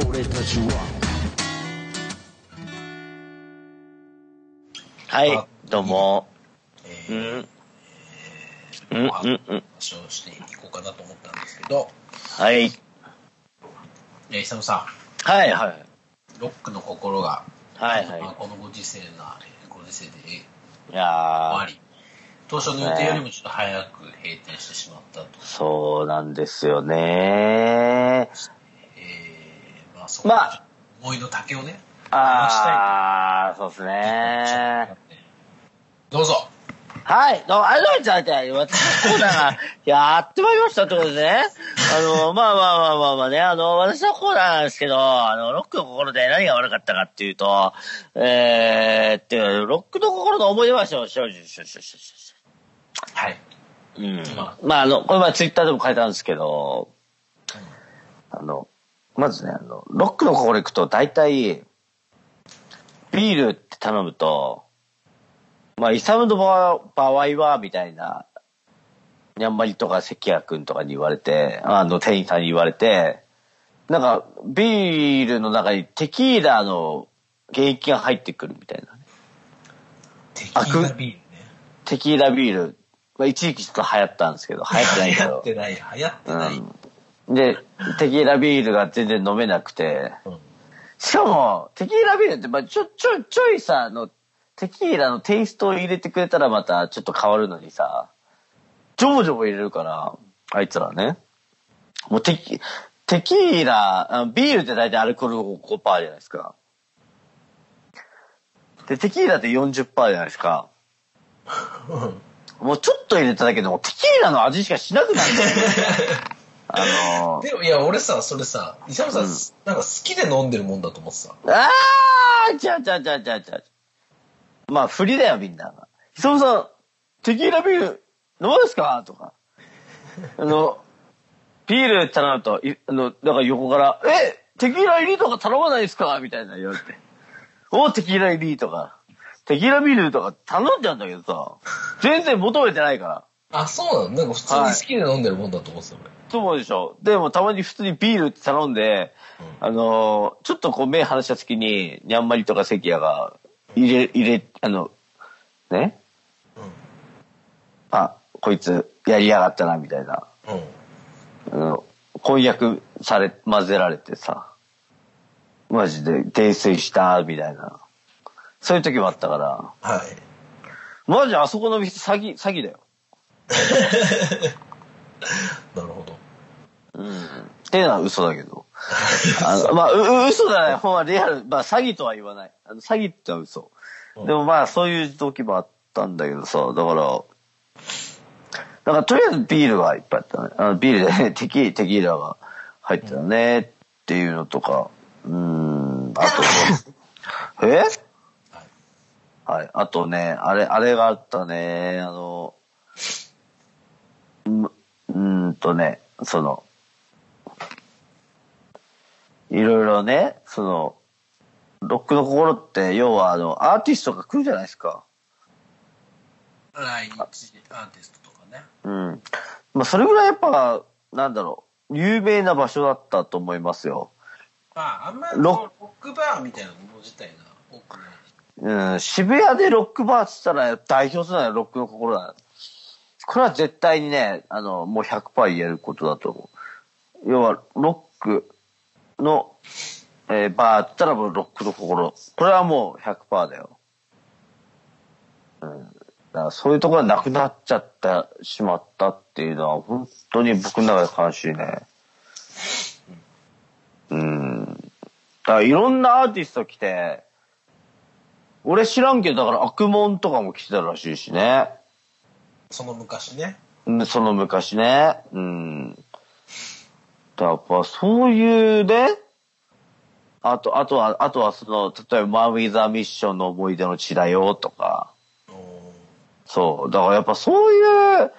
俺たちははいあ、どうも。うえーん。うん、うん、うん。話をしていこうかなと思ったんですけど、はい。えー、久野さはい、はい。ん、ロックの心が、はい、まあはこのご時世な、えーご時世でえーい。いやー、終わり、当初の予定よりもちょっと早く閉店してしまったと。そうなんですよねえー、まあそこまあ。思いの丈をね、あー、そうですね。どうぞ。はい、どうも、ありがとうございます。私のコーナーがやってまいりましたってことでね。あの、まあまあまあまあまあね、あの、私のコーナーなんですけど、あの、ロックの心で何が悪かったかっていうと、えー、っていう、ロックの心の思い出話をしようしようしようしようしようしよはい。ううん。ま。まあ、あの、これ前ツイッターでも書いたんですけど、あの、まずね、あの、ロックの心行くと大体、ビールって頼むと、まあ、イサムの場場合は、みたいな、にゃんまりとか関谷くんとかに言われて、あの、店員さんに言われて、なんか、ビールの中にテキーラの原液が入ってくるみたいな。テキーラビールね。テキーラビール。まあ、一時期ちょっと流行ったんですけど、流行ってないけど 流行っ。てない、流行ってない。うん。で、テキーラビールが全然飲めなくて、うんしかも、テキーラビールって、まあちょ、ちょ、ちょいさ、あの、テキーラのテイストを入れてくれたらまたちょっと変わるのにさ、ジョボジョボ入れるから、あいつらね。もうテキ、テキーラ、あビールって大体アルコール5%じゃないですか。で、テキーラって40%じゃないですか。もうちょっと入れただけでもテキーラの味しかしなくなる。あのーでも、いや、俺さ、それさ、イサムさん、うんなんか好きで飲んでるもんだと思ってた。あーちゃうちゃうちゃうちゃうちゃう。まあ、振りだよ、みんな。ひそむさん、テキーラビール、飲むですか？とか。あの、ビール頼むと、いあの、だから横から、え、テキーラ入りとか頼まないですか？みたいな言われて。おテキーラ入りとか、テキーラビールとか頼んじゃうんだけどさ、全然求めてないから。あ、そうなの？なんか普通に好きで飲んでるもんだと思ってた、俺。そう思うでしょ。でもたまに普通にビールって頼んで、あのーちょっとこう目離した時に、にゃんまりとか関谷が入れ、入れ、あの、ね？うん。あ、こいつやりやがったな、みたいな。うん。あの、婚約され、混ぜられてさ、マジで泥酔した、みたいな。そういう時もあったから、はい。マジあそこの店詐欺、詐欺だよ。なるほど。うん。っていうのは嘘だけど。あの、まあ、嘘だね。ほんまリアル。まあ、詐欺とは言わない。あの詐欺ってのは嘘。うんでもまあ、そういう時もあったんだけどさ、だから、だからとりあえずビールがいっぱいあったね。あのビールで、ね、テキテキーラが入ってたねっていうのとか、うーん、あと、え？はい。あとね、あれ、あれがあったね、あの、んうーんとね、その、いろいろね、その、ロックの心って、要はあの、アーティストが来るじゃないですか。来日アーティストとかね。うん。まあ、それぐらいやっぱ、なんだろう、有名な場所だったと思いますよ。まあ、あんまりロロックバーみたいなもの自体が多くない。うん、渋谷でロックバーって言ったら代表するのはロックの心だ。これは絶対にね、あの、もう100%言えることだと思う。要は、ロックの、えーバーったらもうロックの心。これはもう100%だよ。うん。だからそういうところがなくなっちゃった、しまったっていうのは、本当に僕の中で悲しいね。うん。だからいろんなアーティスト来て、俺知らんけど、だから悪門とかも来てたらしいしね。その昔ね。うんその昔ね。うん。だやっぱそういうね、あと、あとは、あとはその、例えばマン・ウィザー・ミッションの思い出の地だよとか、うんそう。だからやっぱそういう、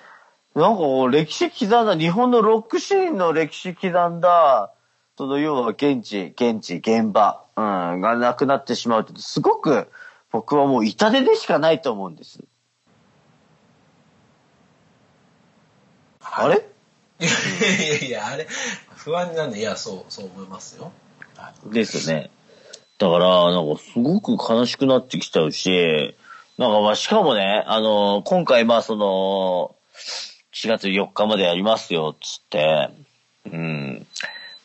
なんかこう歴史刻んだ、日本のロックシーンの歴史刻んだ、その要は現地、現地、現場、うん、がなくなってしまうって、すごく僕はもう痛手でしかないと思うんです。あれ？いいやいやいや、あれ、不安になるね。いや、そう、そう思いますよ。ですよね。だから、なんかすごく悲しくなってきちゃうし、なんかまあしかもね、あの今回まあその、4月4日までやりますよ、つって、うん。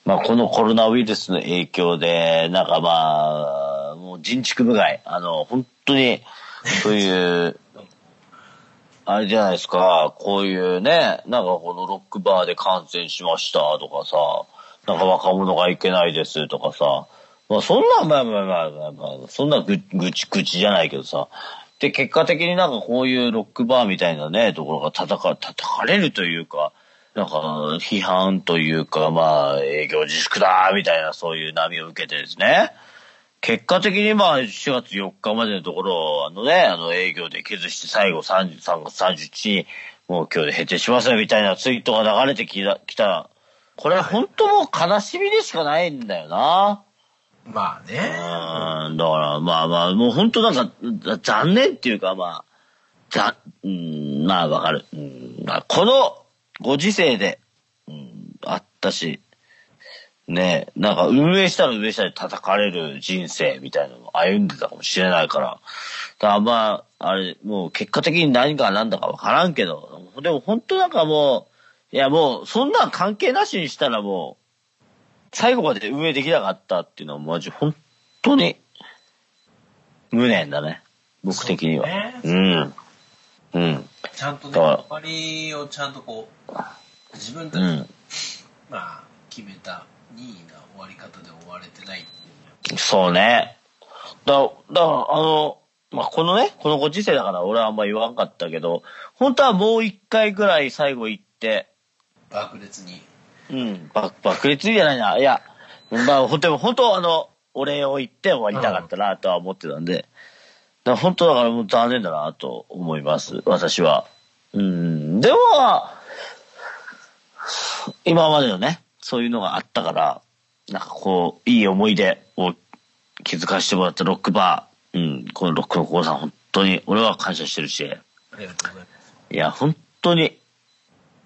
まあこのコロナウイルスの影響で、なんかまあ、もう人畜無害、あの、本当に、そういう、あれじゃないですか、こういうね、なんかこのロックバーで感染しましたとかさ、なんか若者がいけないですとかさ、まあそんな、まあまあまあまあ、そんなぐぐちぐちじゃないけどさ、で、結果的になんかこういうロックバーみたいなね、ところが叩か、叩かれるというか、なんか批判というか、まあ営業自粛だみたいなそういう波を受けてですね、結果的にまあ4月4日までのところをあのね、あの営業で削して最後30 3月31日にもう今日で閉店しますよみたいなツイートが流れてきた、きたこれ本当もう悲しみでしかないんだよな。まあね。うん、だからまあまあ、もう本当なんか残念っていうかまあ、ざ、うん、まあわかる。うん、まあこのご時世で、うん、あったし、ねえ、なんか運営したら運営したら叩かれる人生みたいなのを歩んでたかもしれないから。だからまあ、あれ、もう結果的に何が何だかわからんけど、でも本当なんかもう、いやもうそんなん関係なしにしたらもう、最後まで運営できなかったっていうのはマジ本当に無念だね。僕的には。そうねうん。うん。ちゃんとね、終わりをちゃんとこう、自分たち、うん。まあ、決めた任意な終わり方で終われてないっていうそうね。だ、だから、あの、まあ、このね、このご時世だから俺はあんま言わんかったけど、本当はもう一回ぐらい最後行って、爆裂に。うん、爆爆裂じゃないな。いや、まあ、でも本当あの、お礼を言って終わりたかったなとは思ってたんで、だから本当だからもう残念だなと思います、私は。うん、でも、今までのね、そういうのがあったから、なんかこう、いい思い出を気づかせてもらったロックバー、うん、このロックのコーさん本当に俺は感謝してるし、ありがとうございます。いや、本当に。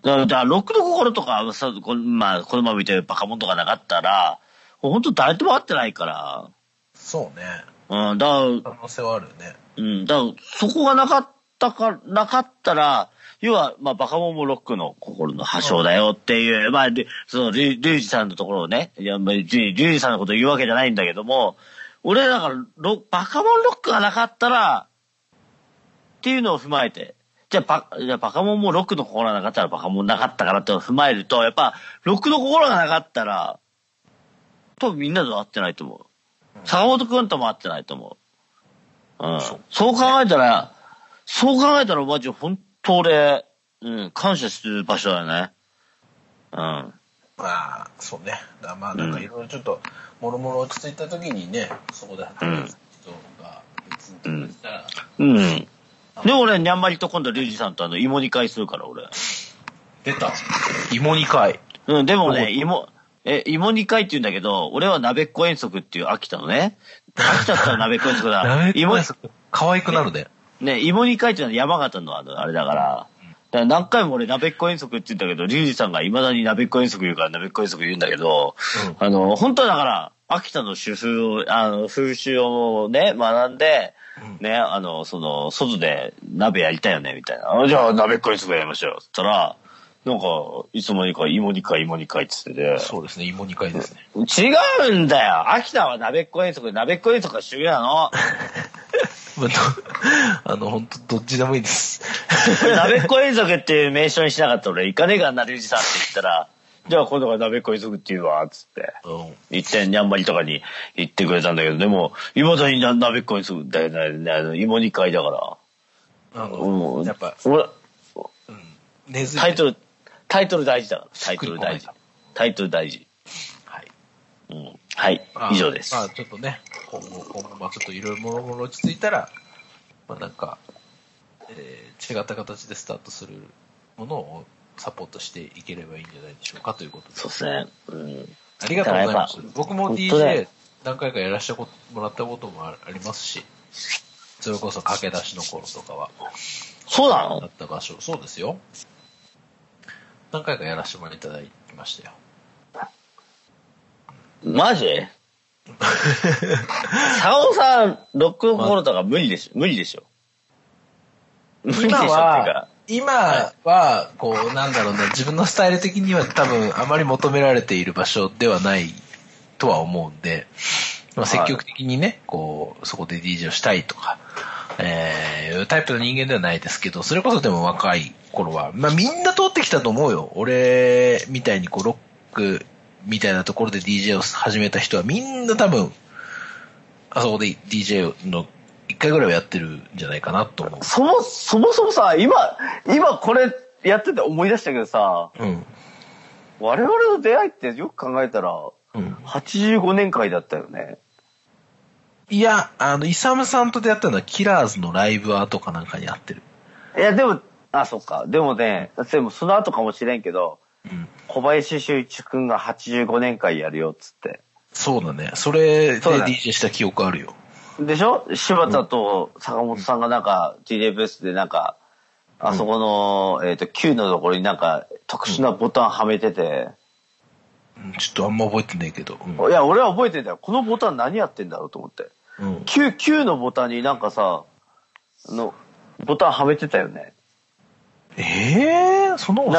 だから、ロックの心とか、さこのまあ、このまま見てるバカモンとかなかったら、本当誰とも会ってないから、そうね。うん、だから、可能性はあるよね。うん、だから、そこがなかったか、なかったら、要は、まあ、バカモンもロックの心の破傷だよっていう、まあ、でその、リュリュウジさんのところをね、いや、まあ、リュリュウジさんのことを言うわけじゃないんだけども、俺だから、ロバカモンロックがなかったら、っていうのを踏まえて、じゃあ、バじゃあバカモンもロックの心がなかったらバカモンなかったからっていうのを踏まえると、やっぱ、ロックの心がなかったら、多分みんなと会ってないと思う。坂本くんとも会ってないと思う。うん。そう考えたら、そう考えたらマジ本当俺、うん、感謝する場所だよね。うん。まあ、そうね。まあ、なんかいろいろちょっと、もろもろ落ち着いた時にね、そこで働く人が別にしたら、うん。でも俺、にゃんまりと今度、リュウジさんとあの、芋煮会するから、俺。出た。芋煮会。うん、でもおね、芋、え、芋煮会って言うんだけど、俺は鍋っこ遠足っていう秋田のね。秋田ったら鍋っこ遠足だ。芋、可愛くなるね。ね、芋煮会っていうのは山形のあの、あれだから、だから何回も俺鍋っこ遠足って言うんだけど、リュウジさんが未だに鍋っこ遠足言うから鍋っこ遠足言うんだけど、あの、本当はだから、秋田の主風を、あの、風習をね、学んで、ね、あの、その、外で鍋やりたいよね、みたいな。あじゃあ、鍋っこ遠足やりましょう。つったら、なんか、いつもにか芋煮会、芋煮会って言ってて、そうですね、芋煮会ですね。違うんだよ秋田は鍋っこ遠足、鍋っこ遠足が主流なの。ま あの、本当どっちでもいいです。鍋っこ遠足っていう名称にしなかったら俺行かねえからな、リュウジさんって言ったら、じゃあ今度から鍋っこ遠足って言うわ、つって。うん。行って、にゃんまりとかに行ってくれたんだけど、でも、未だにな鍋っこ遠足だよね、あの芋煮会だから。あの、うんやっぱ、俺、うん。根付いてタイトル、タイトル大事だから。タイトル大事。タイトル大事。はい。うん。はいまあ、以上です。まあ、ちょっとね、今後、今後、まあ、ちょっといろいろもろもろ落ち着いたら、まあ、なんか、えー違った形でスタートするものをサポートしていければいいんじゃないでしょうかということで。そうですね。うん。ありがとうございます。僕も DJ 何回かやらせてもらったこともありますし、それこそ駆け出しの頃とかは、そうなの？だった場所、そうですよ。何回かやらせてもらいいただきましたよ。マジ？サオさん、ロックの心とか無理でしょ無理でしょ。無理でしょっていう今はか、、今は、こう、なんだろうな、自分のスタイル的には多分あまり求められている場所ではないとは思うんで、まあ、積極的にね、こう、そこで DJ をしたいとか、えー、タイプの人間ではないですけど、それこそでも若い頃は、まあみんな通ってきたと思うよ。俺みたいにこう、ロックみたいなところで DJ を始めた人はみんな多分、あそこで DJ の一回ぐらいはやってるんじゃないかなと思う。そも、そもそもさ、今、今これやってて思い出したけどさ、うん。我々の出会いってよく考えたら、うん。85年会だったよね。いや、あの、イサムさんと出会ったのはキラーズのライブアートかなんかに会ってる。いや、でも、あ、そっか。でもね、でもその後かもしれんけど、うん。小林修一くんが85年会やるよ、っつって。そうだね。それで DJ した記憶あるよ。でしょ？柴田と坂本さんがなんか、スでなんか、あそこの、えっ、と、Q のところになんか、特殊なボタンはめてて、うんちょっとあんま覚えてないけど。うん。いや、俺は覚えてんだよ。このボタン何やってんだろうと思って。うん、Q、Q のボタンになんかさ、あの、ボタンはめてたよね。ええー、そんなこと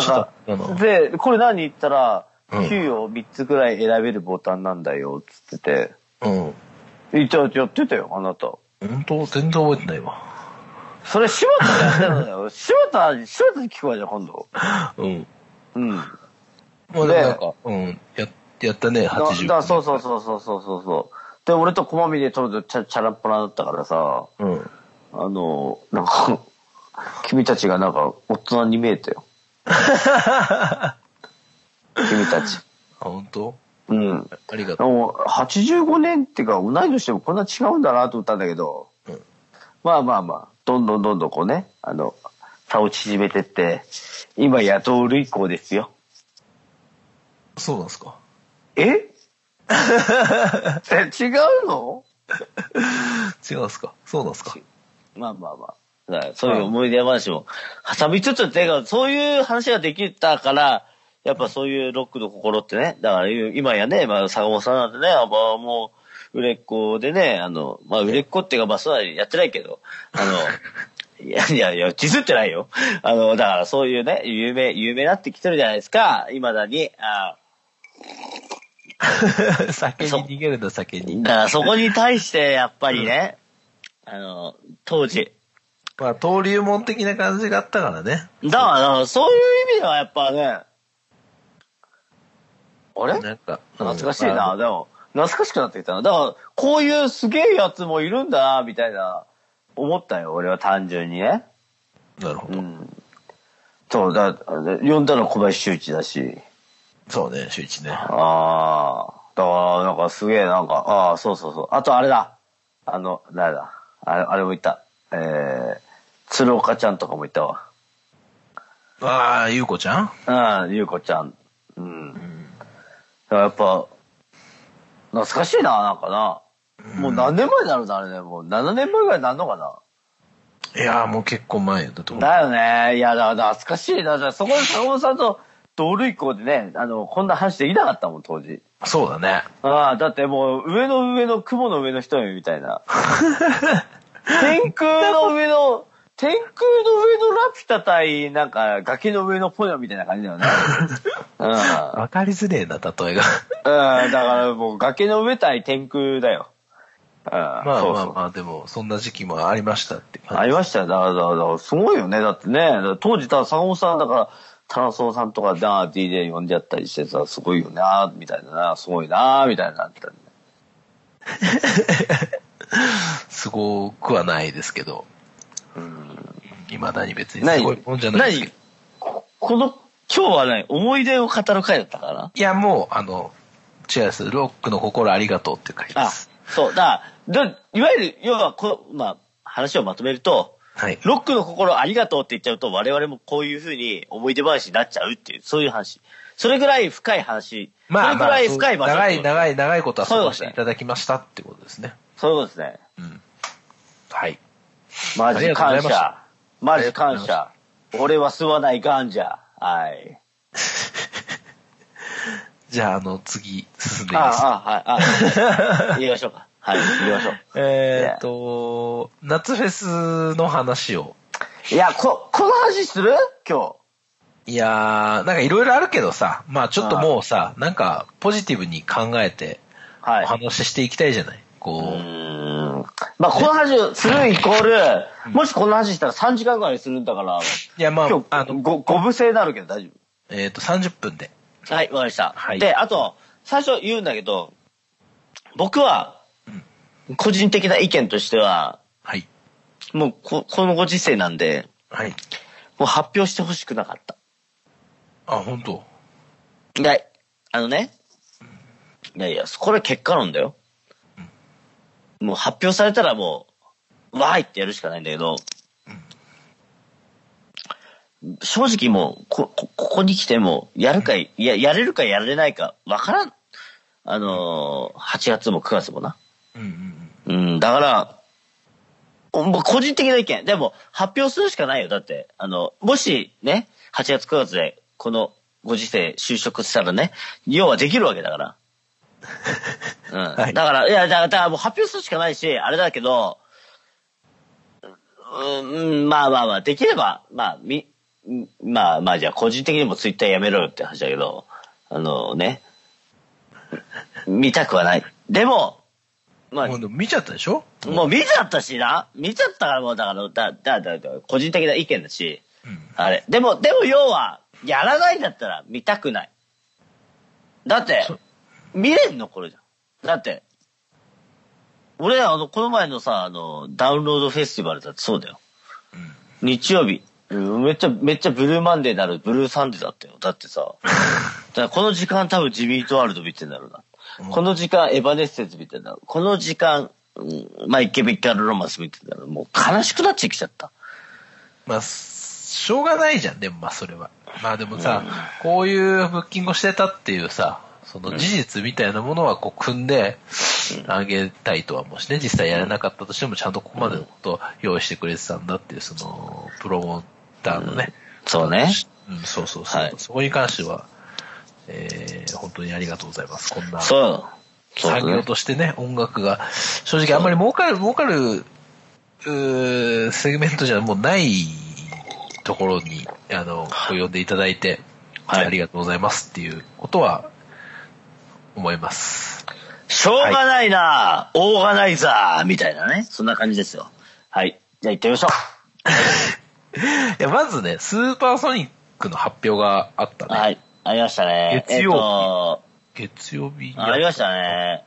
なんかで、これ何言ったら、うん Q を3つぐらい選べるボタンなんだよ、つってて。うん。言ってやってたよ、あなた。本当？全然覚えてないわ。それ柴田がやってるんだよ。柴田、柴田に聞くわじゃん、今度。うん。うん。まあでもなんか、うん。や、やったね、だ80。だそうそうそうそうそうそうそう。で、俺と駒見で撮るとチャチャランポラだったからさ、うん。あの、なんか、君たちがなんか大人に見えたよ。君たち。あ、本当？うん。ありがとう。もう85年っていうか同い年でもこんな違うんだなと思ったんだけど、うんまあまあまあ、どんどんどんどんこうね、あの、差を縮めてって、今野党類校ですよ。そうなんですか？え？え違うの？違うんですか？そうなんですか？まあまあまあ。そういう思い出話も挟みつつっていうか、そういう話ができたから、やっぱそういうロックの心ってね、だから今やね、まあ坂本さんなんてね、まあもう売れっ子でね、あの、まあ売れっ子っていうかまあそうはやってないけど、あの、い やいやいや、ディスってないよ。あの、だからそういうね、有名、有名になってきてるじゃないですか、未だに。あ 酒に逃げるんだ、酒に。だからそこに対してやっぱりね、あの、当時、まあ、登竜門的な感じがあったからね。だから、だからそういう意味ではやっぱね、あれ？なんか、懐かしいな。でも、懐かしくなってきたな。だから、こういうすげえやつもいるんだな、みたいな、思ったよ、俺は単純にね。なるほど。うん。そう、だ、呼んだの小林修一だし。そうね、周一ね。ああ。だから、なんかすげえ、なんか、ああ、そうそうそう。あとあれだ。あの、誰だ。あれ、あれもいた。えー、鶴岡ちゃんとかもいたわ。ああ、ゆうこちゃん？うん、ゆうこちゃん。うん。だからやっぱ、懐かしいな、なんかな。もう何年前になるんだ、あれね。もう7年前ぐらいになるのかな。いやーもう結構前だと思う。だよね。いや、だから懐かしいな。そこで坂本さんと同類校でね、あの、こんな話できなかったもん、当時。そうだね。ああ、だってもう、上の上の雲の上の人みたいな。天空の上の、天空の上のラピュタ対、なんか、崖の上のポニョみたいな感じだよね。うん。わかりづれえな、例えが。うん、だからもう崖の上対天空だよ。うん、まあまあまあ、でも、そんな時期もありましたって感じ。ありましたよ。だから、だからすごいよね。だってね、当時、た坂本さんだから、タナソーさんとかな、DJ 呼んじゃったりしてさ、すごいよな、みたいなな、すごいな、みたいになってたんだ すごくはないですけど。うん。未だに別にすごいもんじゃないですけど。ここの、今日はね、思い出を語る回だったかな？いや、もう、あの、違います。ロックの心ありがとうっていう回であす。、そう、だから、だいわゆる、要はこ、まあ、話をまとめると、はい。ロックの心ありがとうって言っちゃうと、我々もこういうふうに思い出話になっちゃうっていう、そういう話。それぐらい深い話。まあ、それぐらい深い場所。長い長い長いことはそうですね過ごしていただきましたってことですね。そういうことですね。うん。はい。マジ感謝。マジ感謝。俺は吸わないガンジャ。はい。じゃあ、あの、次、進んでいいですか？ああ、はい、あ、言いましょうか。はい、言いましょう。えーっと、夏フェスの話を。いや、こ、この話する？今いやー、なんかいろいろあるけどさ、まあちょっともうさ、なんかポジティブに考えて日。はいお。話ししていきたいじゃない、うこう。ーん。まあ、この話をするイコール、もしこの話したら3時間ぐらいするんだから、いや、まあ、今日、あの、ご、ご無声になるけど大丈えーっと、30分で。夫。はい、わかりました。はいで、あと、最初言うんだけど、僕は、個人的な意見としては、はい。もうこ、このご時世なんで、はい。もう発表してほしくなかった。あ、本当？いや、あのね、いやいや、これ結果論だよ。もう発表されたらもう、わーいってやるしかないんだけど、正直もう、こ、こここに来ても、やるか、いや、やれるかやれないか、わからん。あのー、8月も9月もな。うんだから、個人的な意見。でも、発表するしかないよ。だって、あの、もしね、8月9月で、このご時世就職したらね、要はできるわけだから。うん。はいだから、いや、だから、だからもう発表するしかないし、あれだけど、うん、まあまあまあ、できれば、まあ、み、まあまあ、じゃあ個人的にもツイッターやめろよって話だけど、あのね、見たくはない。でも、まあもう、見ちゃったでしょ？もう見ちゃったしな。見ちゃったからもうだから、だ、だ、だ、だ、個人的な意見だし、うん。あれ。でも、でも要は、やらないんだったら見たくない。だってそ、見れんのこれじゃん。だって、俺、あの、この前のさ、あの、ダウンロードフェスティバルだってそうだよ。日曜日。うんめっちゃ、めっちゃブルーマンデーなるブルーサンデーだったよ。だってさ、だこの時間多分ジミートワールド見てんだろうな。この時間エヴァネッセンス見てんだろう。この時間、うんマイケビッカルロマンス見てんだろう。もう悲しくなってきちゃった。まあ、しょうがないじゃん、でもまあそれは。まあでもさ、こういうブッキングをしてたっていうさ、その事実みたいなものはこう組んであげたいとは思うしね、実際やれなかったとしてもちゃんとここまでのことを用意してくれてたんだっていう、その、プロモーターのね。そうね。うん、そうそうそう。はいそこに関しては、えー、本当にありがとうございます。こんな。そう。そう産業としてね、音楽が、正直あんまり儲かる、儲かる、うーセグメントじゃもうないところに、あの、呼んでいただいて、はいありがとうございますっていうことは、思います。しょうがないな、オーガナイザーみたいなね。そんな感じですよ。はい。じゃあ行ってみましょ いや、まずね、スーパーソニックの発表があったう。ね。はい。ありましたね。月曜日えっと月曜日にありましたね。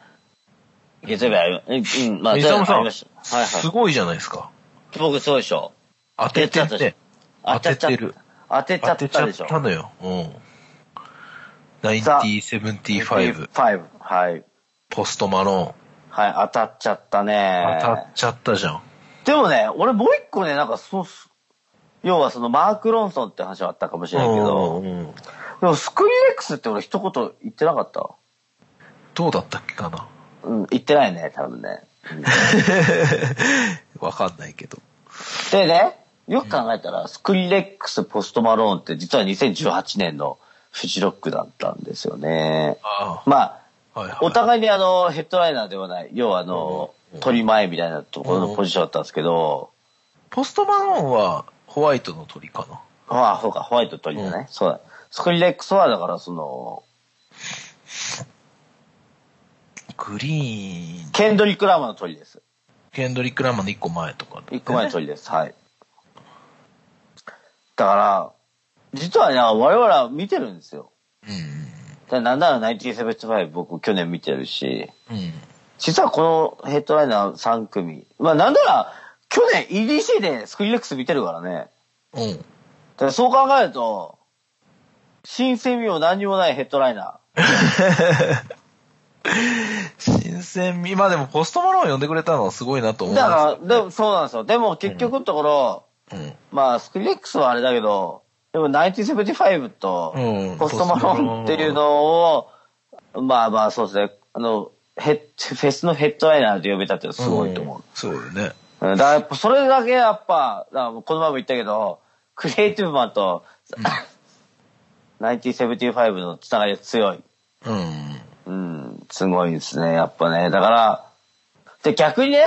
月曜日ありま、うん、まあ、ありました。はいはい。すごいじゃないですか。僕そうでしょ。当てててやってたでしょ。当てちゃっ当ててる。当てちゃ当てちゃっったでしょ。たのよ。うん。さあ9075、5。はい。ポストマロはい、当たっちゃった。ね。当たっちゃったじゃん。でもね、俺もう一個ね、なんかそう、要はそのマーク・ロンソンって話はあったかもしれないけど、うんうんでもスクリレックスって俺一言言ってなかった？どうだったっけかな？うん、言ってないね、多分ね。わかんないけど。でね、よく考えたら、スクリレックス・ポストマローンって実は2018年のフジロックだったんですよね。あまあ、あ、はいはい。お互いにあの、ヘッドライナーではない、要はあのうん、取り前みたいなところのポジションだったんですけど、ポストマローンはホワイトの鳥かな？ああ、そうか、ホワイト取りだね。うんそうだ。スクリレックスはだからその、グリーン、ケンドリック・ラーマーの鳥です。ケンドリック・ラマの一個前とか、一個前の鳥です。はい。だから、実はね、我々は見てるんですよ。うん。でなんなら1975僕去年見てるし、うん。実はこのヘッドライナー3組、まあなんなら去年 EDC でスクリレックス見てるからね。うん。だからそう考えると、新鮮味も何にもないヘッドライナ新鮮味、まあでもポストマローン呼んでくれたのはすごいなとー。思いまだから、でもそうなんですよ。でも結局のところ、す。うん。まあスクリレックスはあれだけど、でも1975とうんポストマローンっていうのを、まあまあそうですね、あの、ヘッフェスのヘッドライナーで呼べたってすごいと思う。そうよね。うんだからやっぱそれだけやっぱ、この前も言ったけど、クリエイティブマンと、1975のつながりが強い。うん。うん、すごいですね、やっぱね。だから、で、逆にね、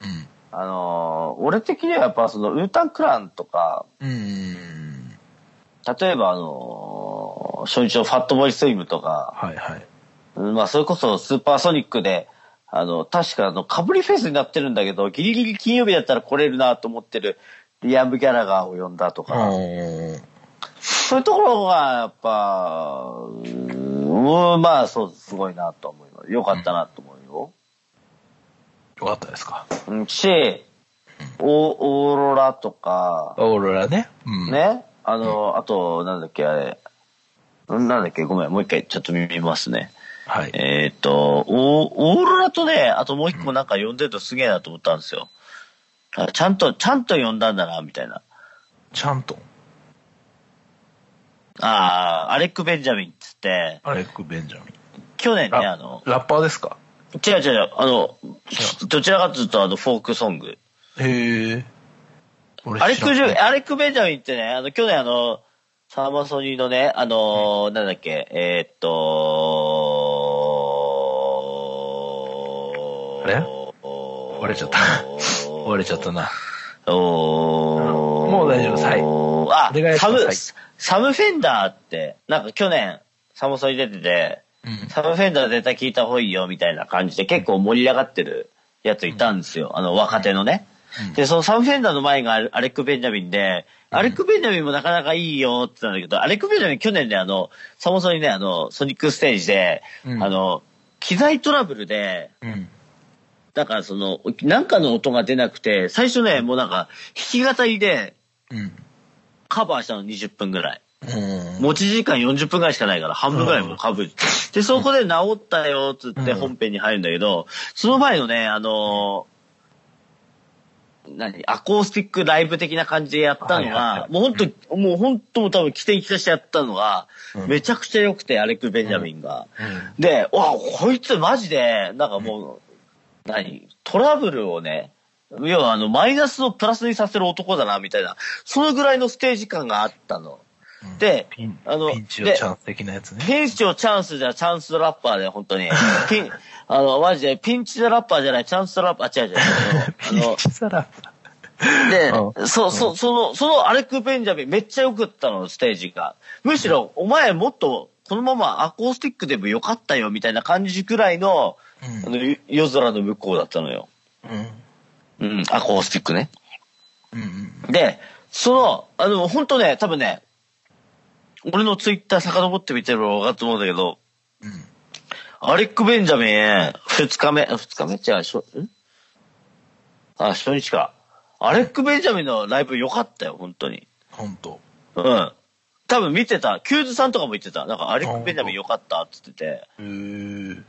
うん。あのー俺的にはやっぱそのウータンクランとか、うん。例えばあのー初日のファットボーイスイムとか、はいはい。うんまあそれこそスーパーソニックで、あの、確かあの、かぶりフェスになってるんだけど、ギリギリ金曜日だったら来れるなと思ってるリアム・ギャラガーを呼んだとか、うん。そういうところが、やっぱ、うーん、まあそう、すごいなと思います。よかったなと思うよ。よかったですか？うん、し、オオーロラとか、オーロラね。うん。。ね、あの、あと、なんだっけ、あれ、なんだっけ、ごめん、もう一回ちょっと見ますね。はい。えーっと、オオーロラとね、あともう一個なんか呼んでるとすげえなと思ったんですよ。あちゃんと、ちゃんと呼んだんだな、みたいな。ちゃんと？ああ、アレック・ベンジャミンっつって、アレック・ベンジャミン。去年ね、ラあの、ラッパーですか？違う違う違う、あの、どちらかというとあの、フォークソング。へえ。俺アレック・ジュアレック・ベンジャミンってね、あの、去年あの、サーマソニーのね、あの、なんだっけ、えーっと、あれ？割れちゃった 割れちゃったな。おもう大丈夫はいあサムサムフェンダーって、なんか去年、サムソニー出てて、うん。サムフェンダー絶対聞いた方がいいよ、みたいな感じで結構盛り上がってるやついたんですよ。あの、若手のね。うんで、そのサムフェンダーの前がアレック・ベンジャミンで、アレック・ベンジャミンもなかなかいいよって言ったんだけど、アレック・ベンジャミン去年ね、あの、サモソニーね、あの、ソニックステージで、うんあの、機材トラブルで、うん。だからその、なんかの音が出なくて、最初ね、もうなんか、弾き語りでうん。カバーしたの20分ぐらい。うん。持ち時間40分ぐらいしかないから、半分ぐらいもうかぶる。で、そこで治ったよ、つってうん本編に入るんだけど、その前のね、あのー何？アコースティックライブ的な感じでやったのが、いもう本当、もう本当多分起点聞かしてやったのが、うんめちゃくちゃ良くて、アレック・ベンジャミンが。うん。で、わ、こいつマジで、なんかもう、何？トラブルをね、要はあの、マイナスをプラスにさせる男だな、みたいな、そのぐらいのステージ感があったの。でピン、あのピンチをチャンス的なやつね。ピンチをチャンスじゃチャンスラッパーで、本当に。ピン、あの、マジで、ピンチラッパーじゃない、チャンスラッパー、違う違う。ピンあの、チサラでう、そ、そ、その、そのアレック・ベンジャミンめっちゃ良かったの、ステージが。むしろ、お前もっと、このままアコースティックでもよかったよ、みたいな感じくらいの、あの、夜空の向こうだったのよ。うん。うん、アコースティックね。うん。うん。で、その、あの、本当ね、多分ね、俺のツイッター遡ってみてれば分かると思うんだけど、うん。アレック・ベンジャミン、二日目、二日目？違う、しょん？あ、初日か。アレック・ベンジャミンのライブ良かったよ、本当に。ほんと。うん。多分見てた。キューズさんとかも言ってた。なんかアレック・ベンジャミン良かったって言ってて。へー。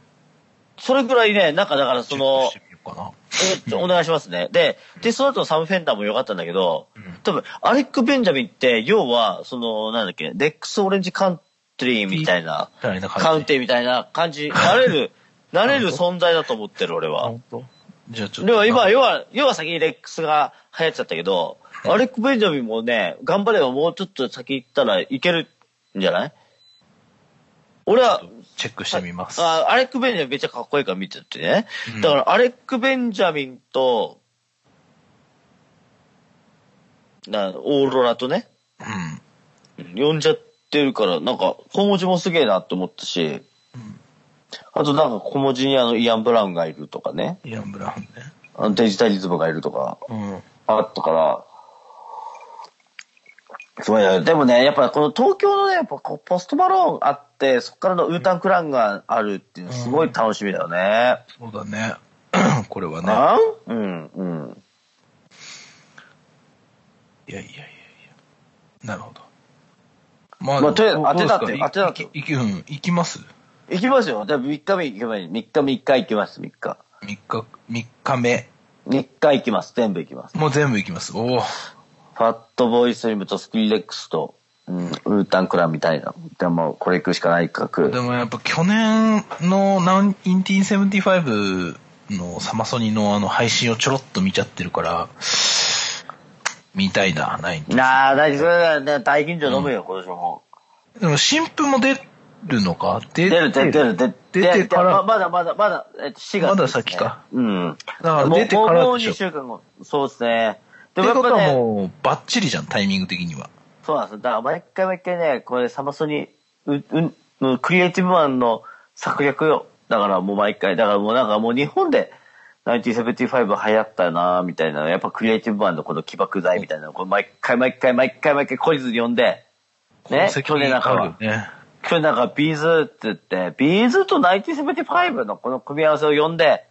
それぐらいね、なんかだからそのかな。えお願いしますね。で、で、その後サム・フェンダーも良かったんだけど、うん多分、アレック・ベンジャミンって、要は、その、なんだっけ、レックス・オレンジ・カントリーみたいな。カウンティみたいな感じ、なれる、なれる存在だと思ってる、俺はじゃあちょっと。でも今、要は、要は先にレックスが流行っちゃったけど、アレック・ベンジャミンもね、頑張ればもうちょっと先行ったらいけるんじゃない？俺は、チェックしてみます。あアレック・ベンジャミンめっちゃかっこいいから見ててね。うんだから、アレック・ベンジャミンと、なオーロラとね、うん。呼んじゃってるから、なんか、小文字もすげえなって思ったし、あとなんか小文字にあの、イアン・ブラウンがいるとかね、イアン・ブラウンね。あのデジタリズムがいるとか、うん。あったから、すごいね。でもね、やっぱこの東京のね、やっぱこうポストマローンあって、そこからのウータンクランがあるっていうのすごい楽しみだよね。そうだね。これはね。あうん、うん。いやいやいやいや。なるほど。ままあとりあえず当てたって当てたっていき、うん、行きます？行きますよ。じゃあ3日目行けばいい。3日目1回行きます、3日。?3 日、三日目。3日行きます。全部行きます。もう全部行きます。おお。ファットボーイスリムとスキリレックスと、うん、ウータンクランみたいな。でも、これ行くしかないかく。でもやっぱ去年の1975のサマソニのあの配信をちょろっと見ちゃってるから、見たいな、ないなあ、大丈夫。大吟醸飲むよ、今年も。でも新譜も出るのか？出出る、出る、出る、出る。出てから？まだまだ、まだ、えっと、4月、まだ先か。うん。だからもう出てからもう2でしょ。週間後。そうですね。ってでもやっことはもう、バッチリじゃん、タイミング的には。そうなんですよ。だから毎回毎回ね、これサマソニ、う、う、のクリエイティブマンの策略よ。だからもう毎回、だからもうなんかもう日本で1975流行ったなみたいな、やっぱクリエイティブマンのこの起爆剤みたいなの、これ毎回毎回毎回毎回懲りずに呼んで、ね、去年なんかは、ね。去年なんか B'zって言って、 B'zと1975のこの組み合わせを呼んで、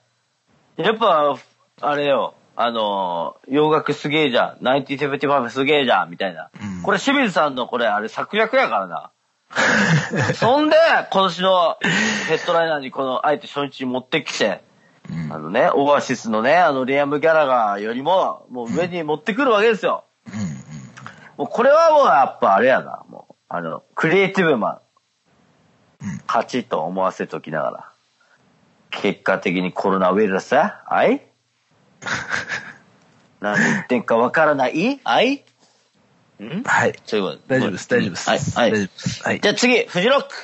やっぱ、あれよ、あの、洋楽すげえじゃん、1975すげえじゃん、みたいな。うん。これ清水さんのこれ、あれ策略やからな。そんで、今年のヘッドライナーにこの、あえて初日に持ってきて、うん。あのね、オアシスのね、あの、リアム・ギャラガーよりも、もう上に持ってくるわけですよ。うん。うん。もうこれはもうやっぱあれやな、もう、あの、クリエイティブマン。うん、勝ちと思わせときながら、結果的にコロナウイルスあい？何言ってんかわからない？あいん？はい。そういうこと大丈夫です、大丈夫です。はい、はい。大丈夫です。はい。じゃあ次、フジロック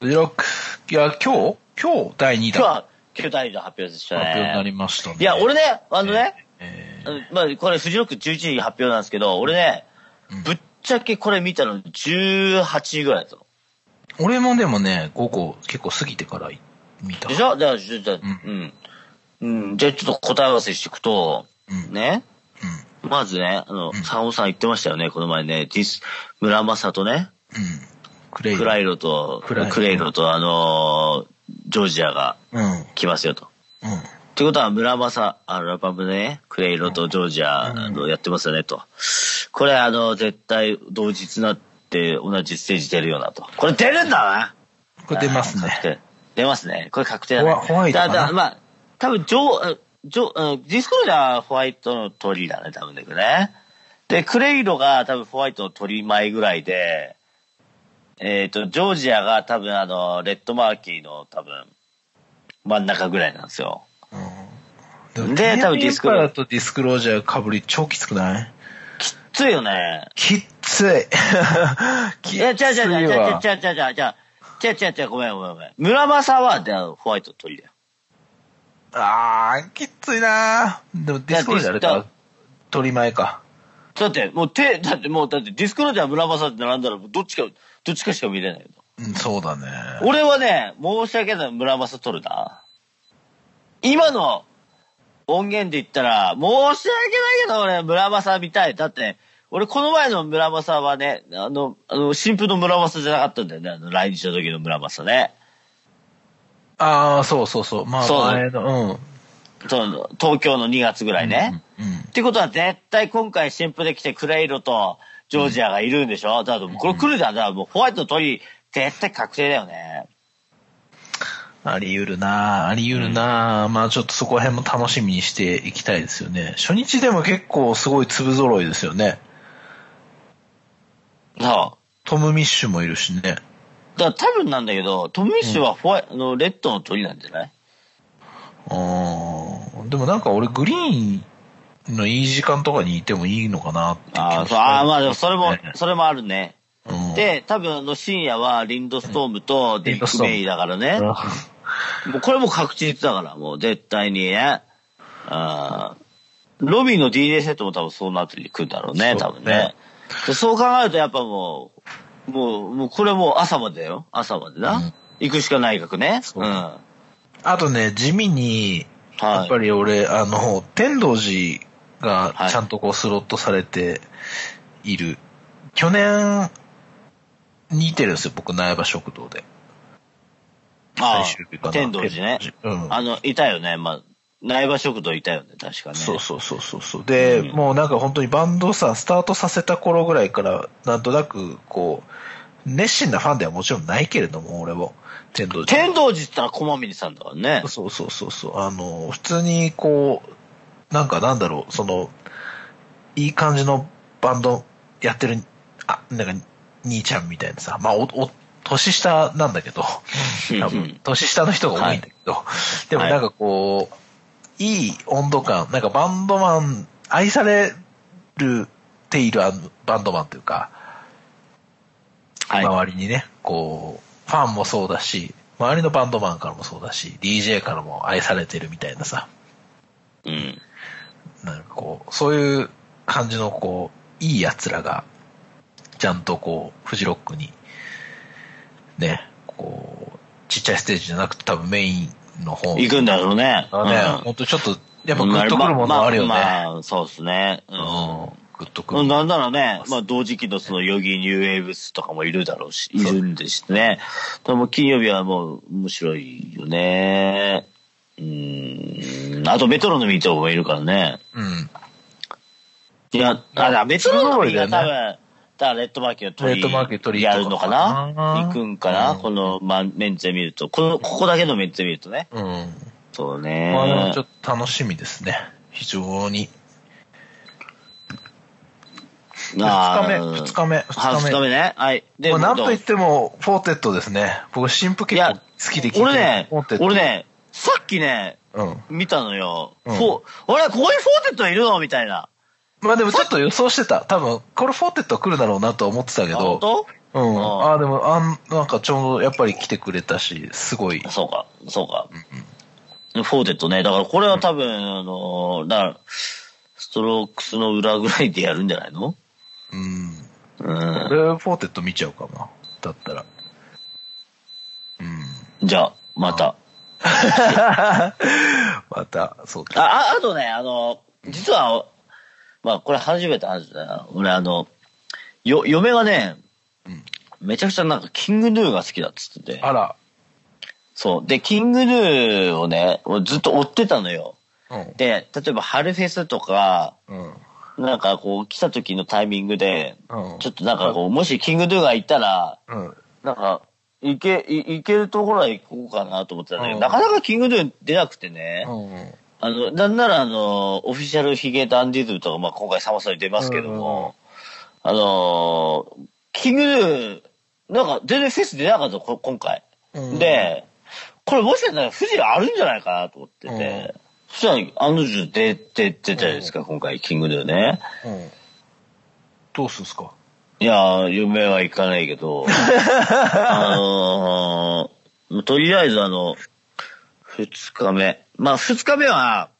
フジロック。いや、今日今日第2弾今日は、9代の発表でしたね。発表になりましたね。いや、俺ね、あのね、えあのまあ、これ、フジロック11時発表なんですけど、俺ね、うんぶっちゃけこれ見たの18時ぐらいだったの。ー俺もでもね、午後結構過ぎてから見た。でしょ？じゃあ、じゃあ、じゃあううん。うん。じゃあ、ちょっと答え合わせしていくと、うん。ね。うまずね、あの、んサオさん言ってましたよね、この前ね。ディス、村正とね、ん。うん。クレイ。クライロと、クレイロと、あのージョージアがうん。うん。来ますよと。ってことは、村正、あの、ラパムね、クレイロとジョージア、うんあの、やってますよね、と。これ、あの、絶対、同日なって、同じステージ出るよな、と。これ出るんだなこれ出ますね。出ますね。これ確定だね。ホワイトかな？だだまあ、多分、ジョー、ジョー、うんディスクロージャーはホワイトの鳥だね、多分ね、これね。で、クレイロが多分ホワイトの鳥前ぐらいで、えっ、と、ジョージアが多分あの、レッドマーキーの多分、真ん中ぐらいなんですよ。うん。で多分ディスクローとディスクロージャーかぶり超きつくない？きついよね。きっつい。き いや、違う違う違う違う違う違う違う違うわ。違う違う違う違うごめんごめんごめん。村正はでホワイトの鳥だよ。あー、きっついなでもディスクロージャーあれか。取り前か。だって、もう手、だってもう、だってディスクロージャー村正って並んだら、どっちか、どっちかしか見れないよ。うん、そうだね。俺はね、申し訳ない村正取るな。今の音源で言ったら、申し訳ないけど俺村正見たい。だって、俺この前の村正はね、あの、あの、新婦の村正じゃなかったんだよね。あの、来日の時の村正ね。あー、そうそうそう。まあ、そう前の、うん。そう東京の2月ぐらいね。うん。うんってことは絶対今回新婦で来てクレイロとジョージアがいるんでしょ？だからこれ来るじゃん。だからもうホワイトの鳥、絶対確定だよね。あり得るなあり得るな、まあちょっとそこら辺も楽しみにしていきたいですよね。初日でも結構すごい粒揃いですよね。そう。トム・ミッシュもいるしね。だ多分なんだけど、トム・ミッシュはホワイ、あのレッドの鳥なんじゃない？うん。でもなんか俺グリーンのいい時間とかにいてもいいのかなってああ、まあでもそれもね、それもあるね。うん、で、多分あの深夜はリンドストームとディック・メイだからね。うんもうこれも確実だから、もう絶対にね。あーロビーの DJ セットも多分その後に来るんだろうね、多分ね。そう考えるとやっぱもう、もう、もうこれもう朝までよ。朝までな。うん行くしかない額ね。そううん。はあとね、地味に、やっぱい。り俺、あの、天童寺はいがちゃんとこうスロットされている。去年、似てるんですよ、僕、苗場食堂で。ああ、天童寺ね。うん。あの、いたよね。まあ、苗場食堂いたよね、確かね。そうそうそうそうそう。で、うんもうなんか本当にバンドさ、スタートさせた頃ぐらいから、なんとなく、こう、熱心なファンではもちろんないけれども、俺も。天童寺。天童寺って言ったら駒見さんだからね。そうそうそうそう。あの、普通にこう、なんかなんだろう、その、いい感じのバンドやってる、あ、なんか、兄ちゃんみたいなさ、まあ、お、お、年下なんだけど、多分、年下の人が多いんだけど、でもなんかこう、いい温度感、なんかバンドマン、愛されるているバンドマンというか、はい。周りにね、こう、ファンもそうだし、周りのバンドマンからもそうだし、DJ からも愛されてるみたいなさ、うん。なんかこう、そういう感じのこう、いい奴らが、ちゃんとこう、フジロックに、ね、こう、ちっちゃいステージじゃなくて多分メインの方行くんだろうね。がね、うんほんとちょっと、やっぱグッとくるものあるよね。まあ、まあまあそうですね。うん。グッとくる。うん。なんならね、まあ同時期のそのヨギニューウェーブスとかもいるだろうし、いるんですね。でも金曜日はもう面白いよね。うん。あとメトロのミートもいるからね。うん。いや、あ、だメトロのミートはすごいよ多分、だレッドマーケット取りレッドマー取りやるのかな？行くんかな、うんこの、まあ、メンツで見ると。この、ここだけのメンツで見るとね。うん。そうね。まあちょっと楽しみですね。非常に。二あ日目、ー二日目、は二日目ね。はい。で、まあ、なんとどういっても、フォーテッドですね。僕、新婦結構好きで聞いてる俺ね。俺。ね、さっきね、うん。見たのよ。うんフォ俺、ここにフォー・テットいるの？みたいな。まあでもちょっと予想してた。多分、これフォー・テットは来るだろうなとは思ってたけあ本ど。当？うん。あああ、でも、あん、なんかちょうどやっぱり来てくれたし、すごい。そうか、そうか。フォー・テットね。だからこれは多分、あの、だから、ストロークスの裏ぐらいでやるんじゃないの？うん。うん。俺、フォーテッド見ちゃうかな。だったら。うん。じゃあ、また。また、そうあ、あとね、あの、実は、まあ、これ初めて話だな。俺、あの、よ、嫁がね、うんめちゃくちゃなんか、 King Gnu が好きだっつってて。あら。そう。で、 King Gnu をね、俺ずっと追ってたのよ。うん。で、例えば春フェスとか、うん。なんかこう、来た時のタイミングで、うん。ちょっとなんかこう、もしキングヌーがいたら、うん。なんか、行け、い行けるところは行こうかなと思ってたんだけど、うんなかなかキングヌー出なくてね。うん。あの、なんならあの、オフィシャルヒゲダンディズムとか、まあ今回サマソニ出ますけども、あのー、キングヌー、なんか全然フェス出なかったこ今回。うん、で、これもしかしたら富士あるんじゃないかなと思ってて、そしたら案の定出て、出てたじゃないですか、今回、 King Gnu ね。うん。どうすんすか？いやー、夢は行かないけど、あのー、とりあえずあの、二日目。まあ二日目は、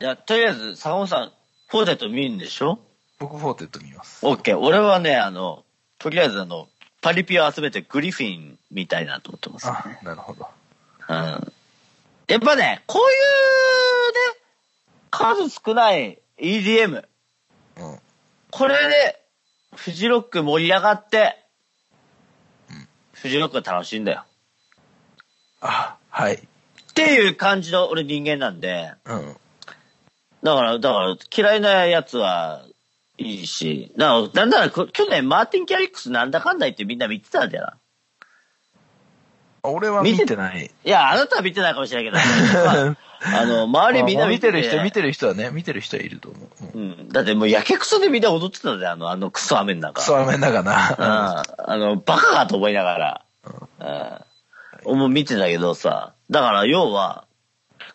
いや、とりあえず、坂本さん、フォーテット見るんでしょ？僕、フォーテッド見ます。オッケー。俺はね、あの、とりあえずあの、パリピを集めて Gryffin みたいなと思ってます、あ、なるほど。うん。やっぱね、こういうね、数少ない EDM。うん。これで、フジロック盛り上がって、フジロックが楽しいんだよ。あ、はい。っていう感じの俺人間なんで、うん。だから、だから嫌いなやつはいいし、だから、なんならこ去年マーティン・キャリックスなんだかんだ言ってみんな見てたんだよな。俺は見てない。いや、あなたは見てないかもしれないけど、まああの、周りみんな見てる人、見ててる人はね、見てる人はいると思う。うんうん。だってもうやけくそでみんな踊ってたんだよ、あの、あのクソ雨の中。クソ雨だがうん。な。あの、バカかと思いながら。うん。もう見てたけどさ。だから要は、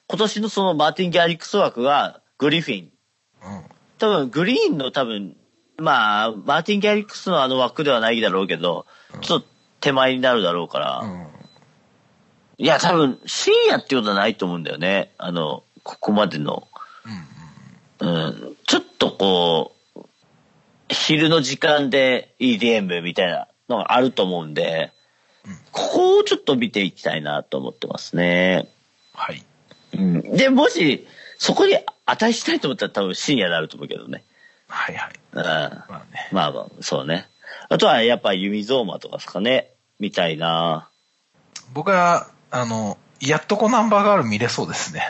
今年のそのマーティン・ギャリックス枠がグリフィン。うん。多分グリーンの多分、まあ、マーティン・ギャリックスのあの枠ではないだろうけど、ちょっと手前になるだろうから。うん。いや、多分深夜ってことはないと思うんだよね。あの、ここまでの。うん。ちょっとこう、昼の時間で EDM みたいなのがあると思うんで、ここをちょっと見ていきたいなと思ってますね。はい。うん。で、もし、そこに値したいと思ったら多分深夜になると思うけどね。はいはい。うん。まあね。まあまあ、そうね。あとはやっぱ弓ゾーマとかですかね。見たいな僕は、あの、やっとこナンバーガール見れそうですね。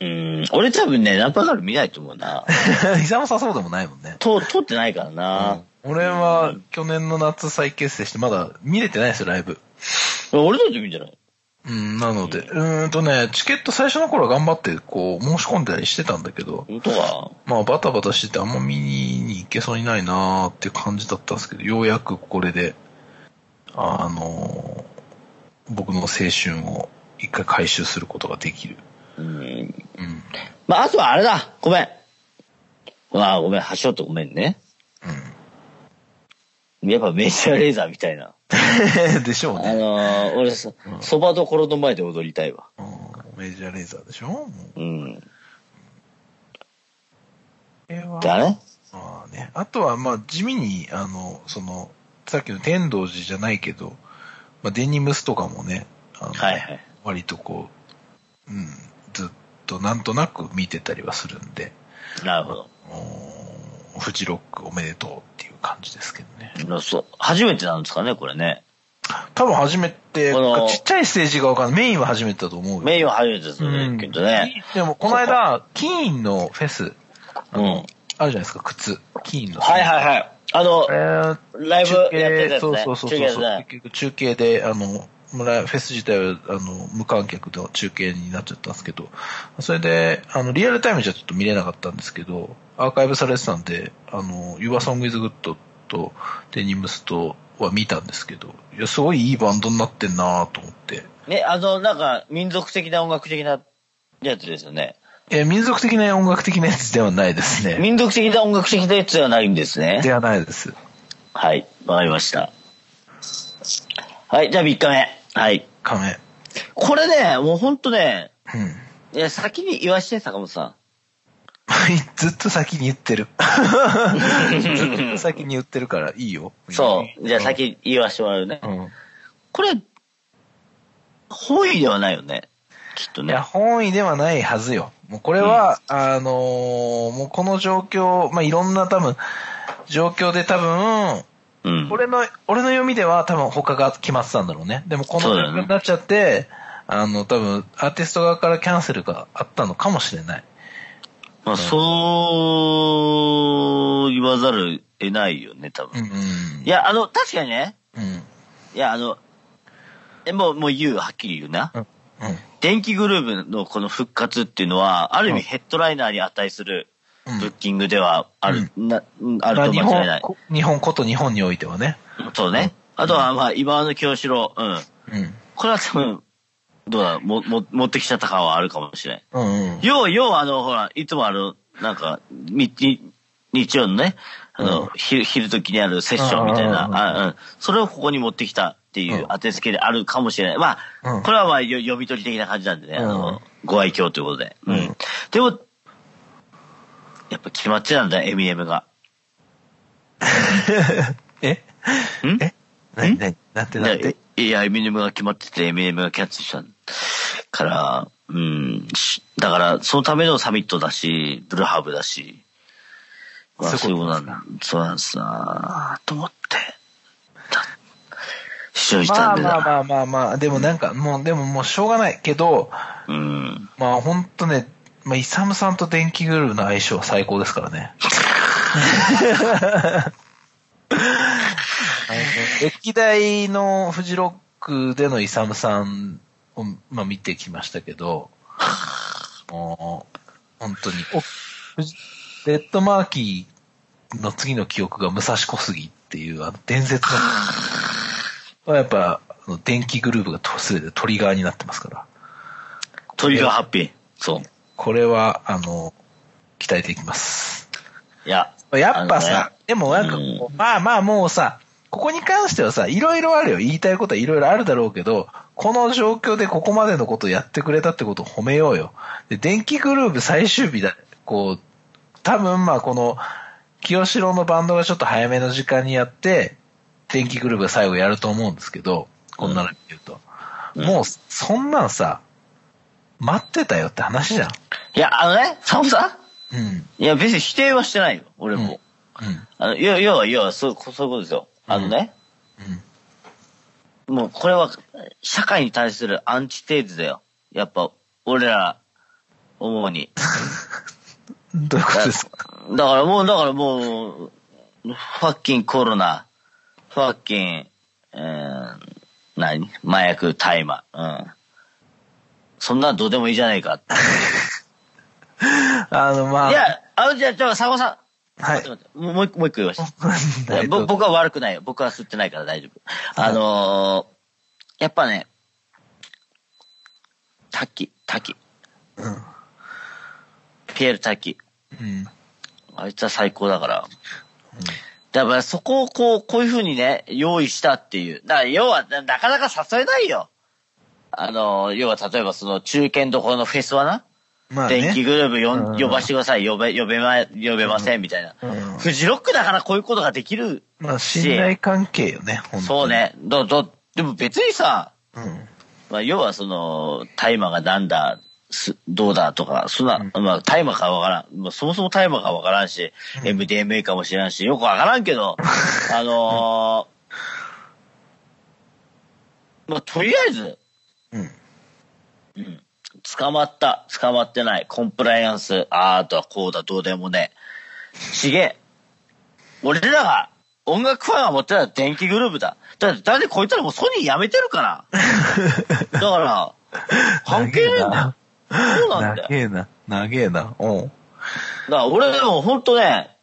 うん。俺多分ね、ナンパガール見ないと思うな。膝もさそうでもないもんね。通、通ってないからな。俺は去年の夏再結成してまだ見れてないですよ、ライブ。俺だって見んじゃない？うん、なので、うーんとね、チケット最初の頃は頑張ってこう申し込んだりしてたんだけど。まあバタバタしててあんま見に行けそうにないなーって感じだったんですけど、ようやくこれで、あのー僕の青春を一回回収することができる。うん。うん。まあ、あとはあれだ。ごめん。まあ、ごめん。端折ってごめんね。やっぱメジャーレーザーみたいな。でしょうあね。のー、俺そ、そばどころの前で踊りたいわ。うんメジャーレーザーでしょ？もううん。だね。ああね。あとは、まあ、地味に、あの、その、さっきの天童寺じゃないけど、まあ、デニムスとかもね、あのはいはい。割とこう、うん、ずっとなんとなく見てたりはするんで、なるほど。フジロックおめでとうっていう感じですけどね。そう。初めてなんですかね、これね。多分初めて、ちっちゃいステージがわかんない。メインは初めてだと思うよ。メインは初めてですうんけどね。でも、この間、キーンのフェス、うんあるじゃないですか、靴。キーンの。はいはいはい。あのえ、ーライブやってたやつね。そうそうそう結局中継で、あの、村フェス自体は、あの、無観客の中継になっちゃったんですけど、それで、あの、リアルタイムじゃちょっと見れなかったんですけど、アーカイブされてたんで、あの、Your Song is Good とデニムスとは見たんですけど、いや、すごいいいバンドになってんなと思って。ね、あの、なんか、民族的な音楽的なやつですよね。えー民族的な音楽的なやつではないですね。民族的な音楽的なやつではないんですね。ではないです。はい、わかりました。はい、じゃあ3日目。はい。亀。これね、もうほんとね、うん。いや、先に言わして、坂本さん。ずっと先に言ってる。ずっと先に言ってるからいいよ。そう。じゃあ先言わしてもらうね。うん。これ、本意ではないよね。きっとねいや、。本意ではないはずよ。もうこれは、あのーもうこの状況、まあ、いろんな多分、状況で多分、うん。俺の、俺の読みでは多分他が決まってたんだろうね。でもこの状況になっちゃって、あの、多分、アーティスト側からキャンセルがあったのかもしれない。まあ、そう言わざる得ないよね、多分。うん、うん。い、や、あの、確かにね、うん。いや、あの、え、もう、もう言う、はっきり言うな。うん。うん。電気グルーヴのこの復活っていうのは、ある意うん味ヘッドライナーに値するうんブッキングではある、な、あると間違いない。本こ、日本こと日本においてはね。そうね。あとは、まあ、今の清志郎、うん。うん。これは多分、どうだ、も、も、持ってきちゃった感はあるかもしれない。うんうん。要は、要は、あの、ほら、いつもある、なんか、み、に日曜のね、あの、うん昼、昼時にあるセッションみたいな、うんうんうんあうん。それをここに持ってきたっていううん当て付けであるかもしれない。まあ、うんこれはまあ、よ読み取り的な感じなんでね、あうんの、ご愛嬌ということで。ううんん。でも、やっぱ決まってたんだ、エミネムが。え？ん？え？なになになんてなんて？いや、エミネムが決まってて、エミネムがキャッチしたから、うん。しだから、そのためのサミットだし、ブルーハーブだし、まあ、そそうういうここととなんだ、そうなんですなと思って。だ視聴しまあたんでだ。まあまあまあまあ、でもなんか、もう、でももうしょうがないけど、うん。まあほんとね、まあ、イサムさんと電気グルーの相性は最高ですからね。歴代のフジロックでのイサムさんを、まあ、見てきましたけど、もう、本当に、レッドマーキーの次の記憶が武蔵小杉っていう、あの、伝説の、やっぱ、電気グループがとすべてトリガーになってますから。トリガーハッピー。そう。これは、あの、期待できます。いや。やっぱさ、ねでもなんかこう、まあまあもうさ、ここに関してはさ、いろいろあるよ。言いたいことはいろいろあるだろうけど、この状況でここまでのことをやってくれたってことを褒めようよ。で、電気グループ最終日だ。こう、多分まあこの、清志郎のバンドがちょっと早めの時間にやって、電気グループが最後やると思うんですけど、こんなの言うと。うんもう、そんなんさ、待ってたよって話じゃん。いや、あのね、サムさうん。んいや、別に否定はしてないよ。俺も。うん。あの、要要は、要は、そう、そういうことですよ。あのね。うん。もうこれは社会に対するアンチテーゼだよ。やっぱ俺ら、主に。どういうことですか？だからもう、だからもう、ファッキンコロナ、ファッキン、えー、何？麻薬、大麻。うん。そんなんどうでもいいじゃないか。あの、まあ。いや、あの、じゃあ、じゃあ、佐古さん。はいもうもう一個、もう一個言 いました。僕は悪くないよ。僕は吸ってないから大丈夫。あのー、やっぱね、滝、滝。うん。ピエール滝。うん。あいつは最高だから。だからそこをこう、こういう風にね、用意したっていう。だから要は、ななかなか誘えないよ。あの、要は例えばその中堅どころのフェスはな、まあね。電気グループ呼んうん呼ばしてください、呼べ、呼べま、呼べません、みたいな。うんフジロックだからこういうことができる。まあ、信頼関係よね、そう。ね。だ、だ、でも別にさ、うん。まあ、要はその、大麻がなんだ、すどうだとか、そんな、まあ、大麻かわからん。まあ、そもそも大麻かわからんし、MDMA かもしれんし、よくわからんけど、あのーまあ、とりあえず、うん。うん、捕まった、捕まってない、コンプライアンス、あーあとはこうだ、どうでもねえ。ちげえ。俺らが、音楽ファンが持ってた電気グループだ。だって、だってこいつらもうソニー辞めてるから。だから、関係ねえんだよ。そうなんだよ。長えな。長えな。うん。だから俺でもほんとね、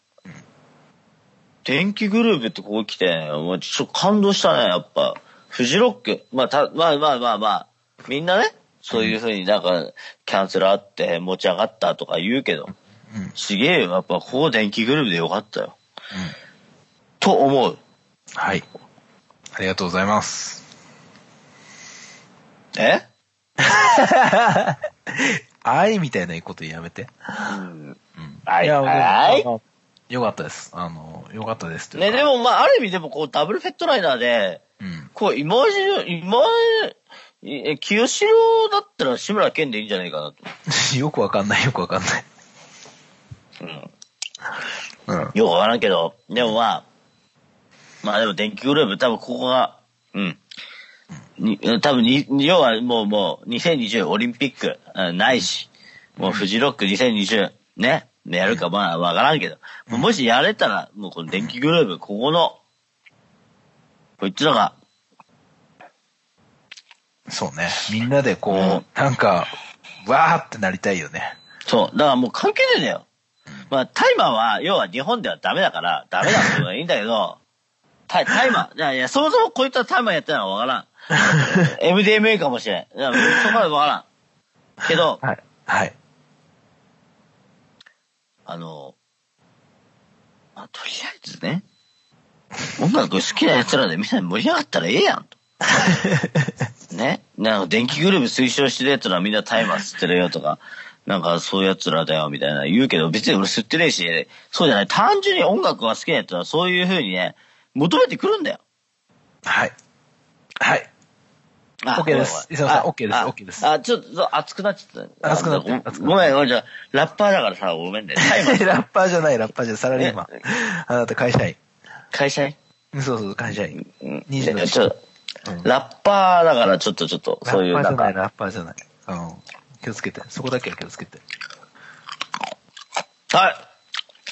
電気グループってここ来てね、もうちょっと感動したね、やっぱ。フジロック。まあ、た、まあまあまあまあ、みんなね、そういう風になんか、キャンセルあって持ち上がったとか言うけど、うん。ちげえよ、やっぱここ電気グループでよかったよ。と思う。はい。ありがとうございます。え？愛みたいなことやめて。うん。うん。はいやはいもうよかったです。あの、よかったですね、か。でもまあ、ある意味でもこう、ダブルフェットライナーで、うん。こう、今まで、今まで、え清志郎だったら志村けんでいいんじゃないかなと。よくわかんない、よくわかんない。うん。うん。よくわからんけど、でもまあ、まあでも電気グループ多分ここが、うん。に多分に、要はもうもう2020オリンピックうんないし、もうフジロック2020ね、やるかまあわからんけど、もしやれたらもうこの電気グループ、ここの、こいつらが、そうね。みんなでこう、うんなんか、わーってなりたいよね。そう、だからもう関係ねえんだよ。まあタイマーは、要は日本ではダメだから、ダメだってのはいいんだけど、タイタイマー、いやいや、そもそもこいつはタイマーやってるのはわからん。MDMA かもしれん。いや、そこまでわからん。けど、はい。はい。あの、まあ、とりあえずね、音楽好きな奴らでみんなで盛り上がったらええやんと。ね。なんか電気グループ推奨してる奴らはみんなタイマー吸ってるよとか、なんかそういう奴らだよみたいな言うけど、別に俺吸ってねえし、そうじゃない。単純に音楽が好きな奴らはそういう風にね、求めてくるんだよ。はい。はい。あ OK です伊沢さんあ OK ですあ OK ですあ、ちょっと熱くなっちゃった。熱くなってるあ熱くなってるごめん、ごめん、じゃあラッパーだからさ、ごめんね。ラッパーじゃない、ラッパーじゃない、サラリーマン。あなた会社員。会社員？そうそう、会社員。うん20のちょっラッパーだからちょっとちょっと、そういうなんラッパーじゃない、か、ラッパーじゃない。うん。気をつけて。そこだけは気をつけて。は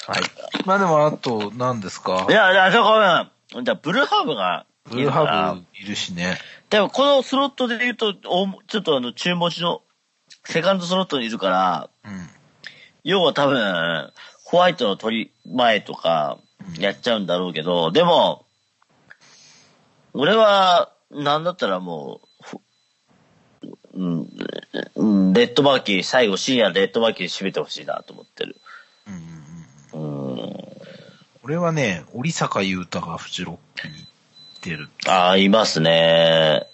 はい。まあでも、あと、何ですか？い。いや、いや、じゃあごめん。じゃあ、ブルーハーブがブルーハーブいるしね。でも、このスロットで言うと、おちょっとあの、中文字の、セカンドスロットにいるから、うん。要は多分、ホワイトの取り前とか、やっちゃうんだろうけど、でも、俺は、なんだったらもうふ、うん、うんレッドバーキー、最後深夜レッドバーキー締めてほしいなと思ってる。うんうん。俺はね、折坂優太がフジロックに出る。ああ、いますね。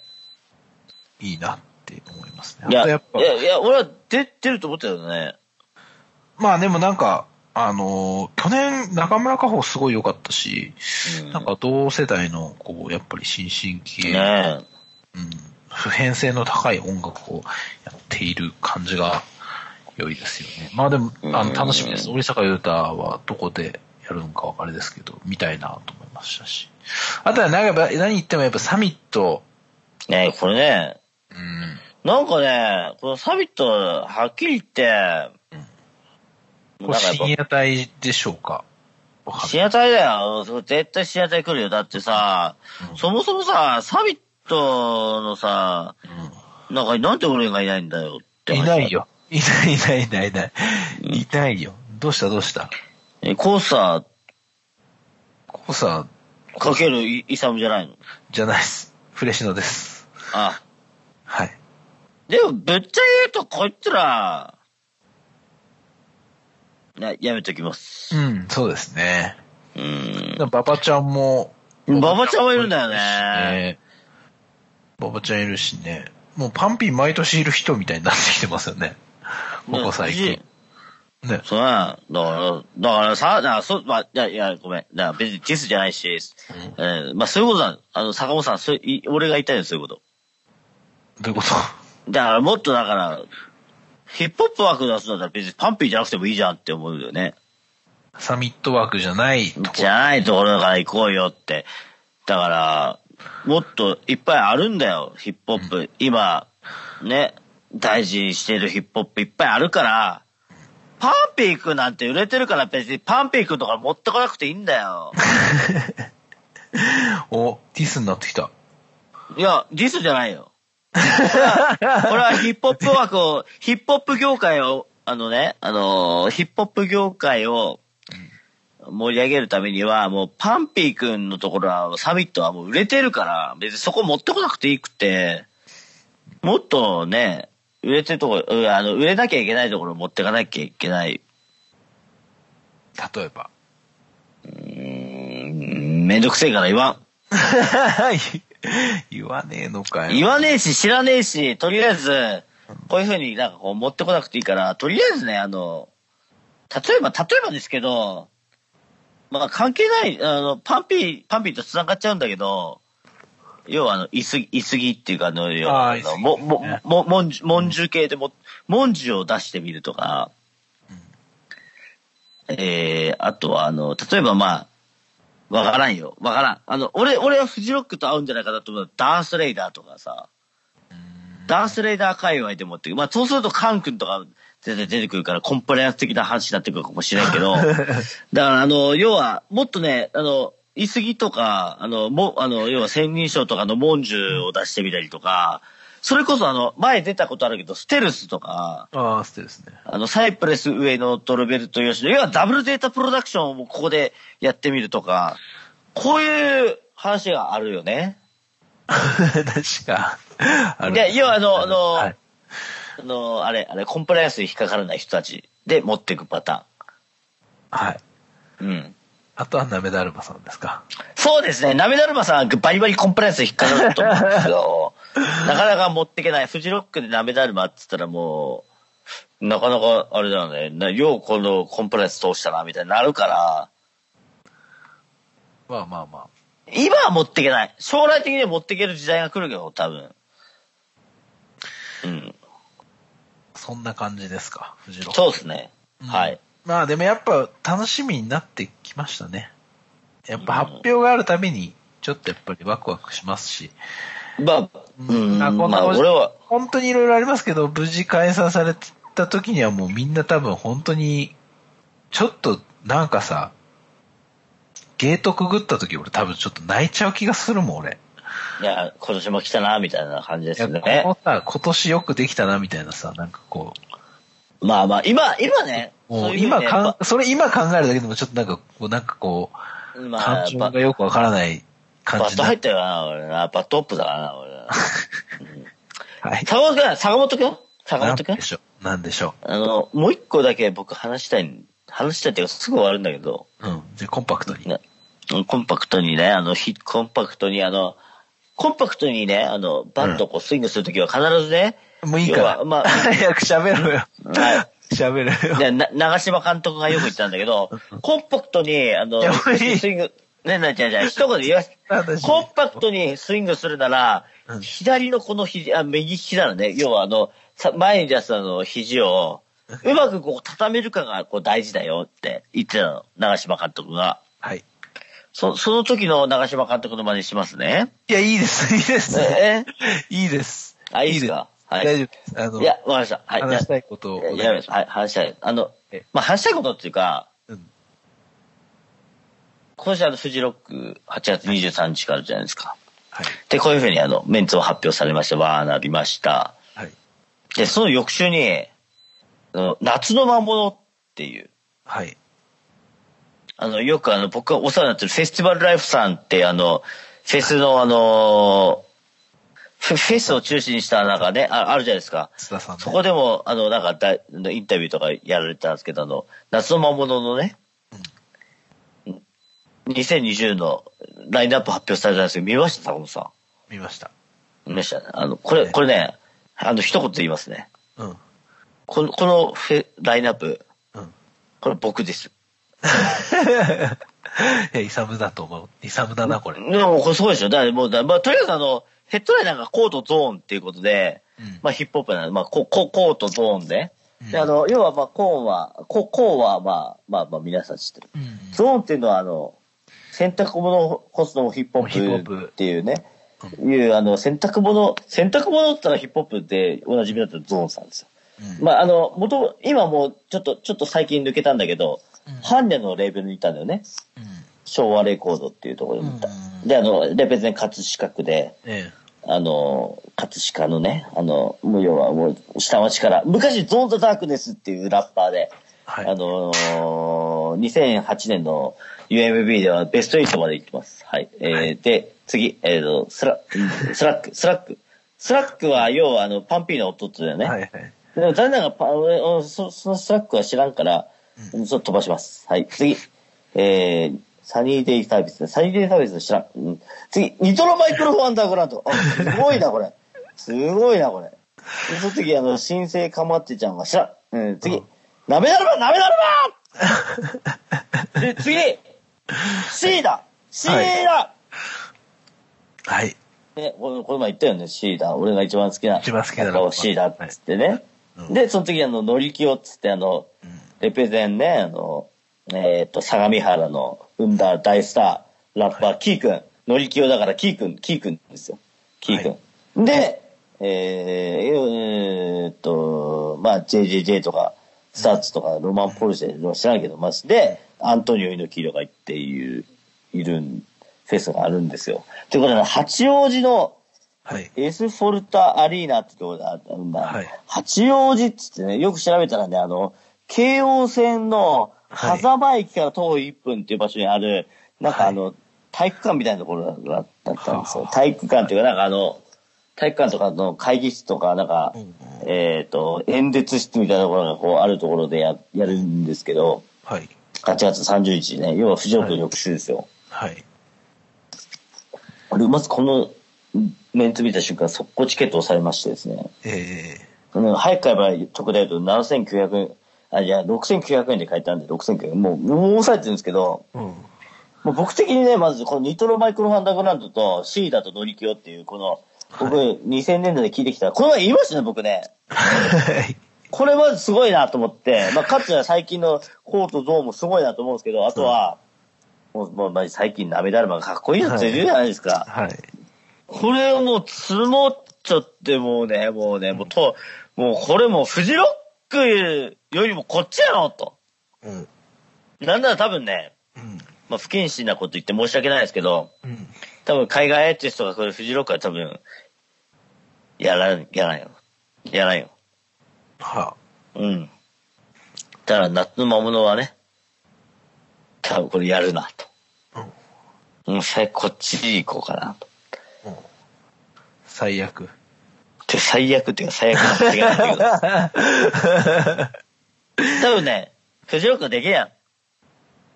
いいなって思いますね。いや、やっぱ、や、いや、俺は出てると思ったよね。まあでもなんか、あのー去年中村佳穂すごい良かったし、うんなんか同世代の、こう、やっぱり新進気鋭、ねうん、普遍性の高い音楽をやっている感じが良いですよね。まあでも、あうんの、楽しみです。折坂優太はどこでやるのかあれですけど、見たいなと思いましたし。あとはなんか、何言ってもやっぱサミット、え。ねえ、これね、うん、なんかね、このサミット、はっきり言って、深夜帯でしょうか？深夜帯だよ。絶対深夜帯来るよ。だってさ、うんそもそもさ、サミットのさ、なんかなんで俺がいないんだよってい話ないよ。いないいないいないいない。いないよ。どうしたどうした？え、コースタここさ、ーかけるイイサムじゃないの？じゃないです。フレシノです。あ。はい。でも、ぶっちゃけ言うと、こいつら、なやめときます。うん、そうですね。うん。馬場ちゃんも、馬場ちゃんもいるんだよね。ね。馬場ちゃんいるしね。もうパンピー毎年いる人みたいになってきてますよね。ここ最近。ね。そうやだから、だからさ、だからそ、まあ、いや、いや、ごめん。だから別にディスじゃないし、えーまあそういうことだ。あの、坂本さん、そうい俺が言いたいのはそういうこと。どういうこと？だからもっとだから、ヒップホップ枠出すんだったら別にパンピーじゃなくてもいいじゃんって思うよね。サミットワークじゃないとこじゃないところから行こうよって。だから、もっといっぱいあるんだよ、ヒップホップ。今、ね、大事にしてるヒップホップいっぱいあるから、パンピーくんなんて売れてるから別にパンピーくんとか持ってこなくていいんだよ。お、ディスになってきた。いや、ディスじゃないよ。これはヒップホップ枠を、ヒップホップ業界を、あのね、あのーヒップホップ業界を盛り上げるためには、もうパンピーくんのところは、サミットはもう売れてるから、別にそこ持ってこなくていいくて、もっとね、売れてるところ、うあの、売れなきゃいけないところを持ってかなきゃいけない。例えば。うーん、めんどくせえから言わん。言わねえのかよ。言わねえし、知らねえし、とりあえず、こういうふうになんかこう持ってこなくていいから、とりあえずね、あの、例えば、例えばですけど、まあ関係ない、あの、パンピー、パンピーと繋がっちゃうんだけど、要はあの、いすぎ、いすぎっていうかあの、要はあも、もね、も、もんじゅ、もんじゅ系でも、もんじゅを出してみるとか、えー、あとはあの、例えばまあ、わからんよ。わからん。あの、俺、俺はフジロックと合うんじゃないかなと思う。ダースレイダーとかさ、ダースレイダー界隈でもって、まあそうするとカン君とか全然出てくるからコンプライアンス的な話になってくるかもしれんけど、だからあの、要は、もっとね、あの、言い過ぎとか、あの、も、あの、要は千人称とかの文殊を出してみたりとか、それこそあの、前出たことあるけど、ステルスとか、ああ、ステですね。あの、サイプレス上のドルベルト吉野、要はダブルデータプロダクションをここでやってみるとか、こういう話があるよね。確か。あるで、要はあの、あの、はいあの、あれ、あれ、コンプライアンスに引っかからない人たちで持っていくパタはい。ーン。うん。あとはなめだるまさんですか。そうですね。なめだるまさんバリバリコンプライアンスに引っかかると思うんですけど、なかなか持っていけない。フジロックでなめだるまって言ったらもう、なかなかあれだよね。なようこのコンプライアンス通したな、みたいになるから、まあまあまあ。今は持っていけない。将来的には持っていける時代が来るけど、多分。うん。そんな感じですか、フジロック。そうですね。うんはい。まあでもやっぱ楽しみになってきましたね。やっぱ発表があるたびに、ちょっとやっぱりワクワクしますし。まあ、うん。あこんなまあ、俺は、本当にいろいろありますけど、無事開催された時にはもうみんな多分本当に、ちょっとなんかさ、ゲートくぐった時俺多分ちょっと泣いちゃう気がするもん俺。いや、今年も来たな、みたいな感じでいやすね。このさ、今年よくできたなみたいなさ、なんかこまあまあ、今、今ね、う、もそう今かん、それ今考えるだけでもちょっとなんかこう、なんかこう、ぱまあ感情がよくわからない感バット入ったよな、俺な。バットオップだからな、俺な。はい。坂本くん、坂本くん？坂なん本くんでしょう？なんでしょあの、もう一個だけ僕話したい、話したいっていうかすぐ終わるんだけど、う。うん。じゃあコンパクトに。ね、コンパクトにね、あの、ひコンパクトにあの、コンパクトにね、あの、バットをこうスイングするときは必ずね、もういいから。要はまあ 早く喋ろよ。は 喋るよ。でな長嶋監督がよく言ってたんだけど、コンパクトに、あのいやもういい、スイング、ね、な、じゃじゃ一言で言わせ 私コンパクトにスイングするなら、うん左のこの肘、あ、右利きならね、要はあの、さ前に出すあの肘を、うまくこう畳めるかがこう大事だよって言ってたの、長嶋監督が。はい。そ、その時の長嶋監督の真似しますね。いや、いいです、いいです。え？いいです。あ、いいですか？はい。大丈夫です。あの、いや、わかりました。はい。話したいことをいや。はい、話したい。あのえ、まあ、話したいことっていうか、うん今年あの、フジロック8月23日からじゃないですか。はい。で、こういうふうにあの、メンツを発表されまして、わーなりました。はい。で、その翌週に、の夏の魔物っていう、はい。あの、よくあの、僕がお世話になってるフェスティバルライフさんって、あの、フェスのあの、フフェスを中心にしたなんかね、ああるじゃないですか。ねそこでも、あの、なんかだ、インタビューとかやられてたんですけど、あの、夏の魔物のね、2020のラインナップ発表されたんですけど、見ました坂本さ見ました。ん。見ましたね。あの、これ、これね、あの、一言で言いますね。うん。この、このフェラインナップ、うん。これ僕です。いや、イサムだと思う。イサムだな、これ。でも、これそうでしょ。だからもう、だまあ、とりあえずあの、ヘッドライナーがコートゾーンっていうことで、うんまあ、ヒップホップなので、まあ、コココートゾーンで。で、あの、要は、まあ、コーンは、ココーンは、まあ、まあ、まあ、皆さん知ってる。うん。ゾーンっていうのは、あの、洗濯物を干すのもヒップホヒップっていうね、いう、あの、洗濯物、洗濯物って言ったらヒップホップでおなじみだったらゾーンさんですよ。うんまあ、あの、元、今もう、ちょっと、ちょっと最近抜けたんだけど、うんハンニャのレーベルにいたんだよね。うん。昭和レコードっていうところにいたうん。で、あの、レペゼン葛飾区で、えあの、葛飾のね、あの、もう要はもう下町から、昔ゾーンザダークネスっていうラッパーで、はい。あのー、2008年の UMB ではベスト8まで行ってます。はい。えーで、次、えーと、スラ、うん 5lack、5lack。5lack は、要は、あの、 PUNPEE の弟だよね。はいはい。でも残念ながらパン、俺そその5lack は知らんから、ちょっと飛ばします。はい。次。えー、サニーデイサービスね。サニーデイサービス知らん。うん、次、ニトロマイクロフォンアンダーグラウンド。あ、すごいな、これ。すごいな、これ。でその次、あの、新生かまってちゃんが知らん。うん、次。なめだるまなめだるまで、次 !C だ !C だ、はい。ね、このこの前言ったよね、シーダー。俺が一番好きな。一番好きなのシーダーっつってね。うんで、その次あの、乗り気をっつってあの、うんレペゼンね、あの、えっ、と、相模原の生んだ大スター、ラッパー、キーくん。乗り気をだからキーくん、キーくんですよ。キーくん。で、えー、えーっと、まあ、JJJ とか、 STUTS とか、ロマンポルシェの知らんけど、まず、で、アントニオ猪木とかっていう、いるんフェスがあるんですよ。ということで、八王子のはい。エスフォルタアリーナってところがあるんだ。はい八王子っつってね、よく調べたらね、あの、京王線のはい狭間駅から徒歩1分っていう場所にある、なんかあの、体育館みたいなところだったんですよは。あ体育館っていうか、なんかあの、体育館とかの会議室とか、なんか、うんえっ、と、演説室みたいなところがこうあるところでややるんですけど、はい。8月30日ね、要は藤岡の翌週ですよ。はい。俺、まずこのメンツ見た瞬間、速攻チケット押されましてですね。えあの早く買えば特大だと7900円、あ、いや、6900円で買えたんで6900円。もう、もう抑えてるんですけど、えうん。もう僕的にね、まずこのニトロマイクロファンダーグラウンドとシーダとノリキオっていう、この、僕、2000年代で聞いてきた、この前言いましたね、僕ね。はい。これまずすごいなと思って、まあ、かつては最近のコートゾーンもすごいなと思うんですけど、あとは、もう、最近鍋だるまがかっこいいのって言うじゃないですか。はい。これをもう積もっちゃってもうね、もうね、もうと、もうこれもうフジロックよりもこっちやろと。うん。なんなら多分ね、うん。まあ不謹慎なこと言って申し訳ないですけど、うん。多分海外アーティストがこれフジロックは多分、やらん、やらんよ。やらんよ。はうん。だから夏の魔物はね、多分これやるなと。あ。うん。うん、最こっち行こうかなと。うん最悪。で最悪っていうか最悪な違いないけど。多分ね、フジロックはできんやん。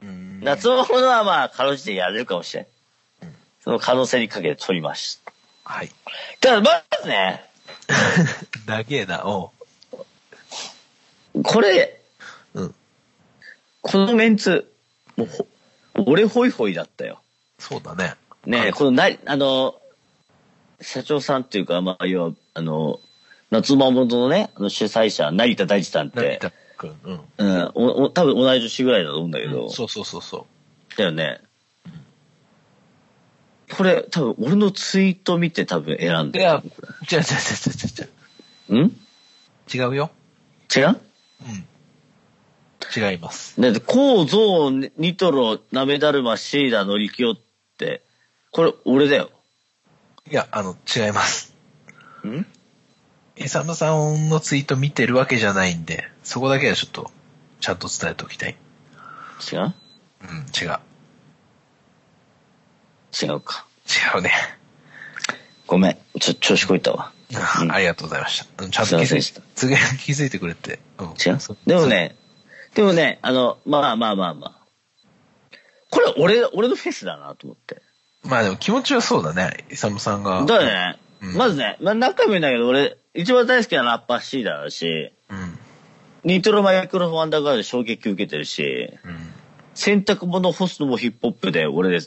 うん夏のものはまあ、かろうじてやれるかもしれん。その可能性にかけて取りました。はい。ただ、まずね、長えな、おう。これ、うん。このメンツ、もうほ、俺ホイホイだったよ。そうだね。ねえ、このな、あの、社長さんっていうか、まあ、要は、あの、夏魔物のね、あの主催者、成田大地さんって、成田くん。うん。うん、おお多分同い年ぐらいだと思うんだけど、そうそうそうそだよね。これ、多分俺のツイート見て多分選んう。でいや、違う違う違う違う違う。ん？違うよ。違う？うん。違います。だって、コウ、ゾウ、ニトロ、ナメダルマ、シーダ、ノリキオって、これ俺だよ。いや、あの、違います。ん？イサムさんのツイート見てるわけじゃないんで、そこだけはちょっと、ちゃんと伝えておきたい。違う？うん、違う。違うか。違うね。ごめん。ちょ、調子こいたわ。う んありがとうございました。うんちゃんと気づいませんでした次気づいてくれて。うん、違う？でもね、でもね、あの、まあまあまあまあ。これ俺、俺のフェスだなと思って。まあでも気持ちはそうだね。イサムさんが。だよね。うんまずね、まあ、何回も言うんだけど、俺、一番大好きなラッパーシーだし、うん。ニトロマイクロフォンアンダーグラウンドで衝撃受けてるし、うん。洗濯物干すのもヒップホップで、俺で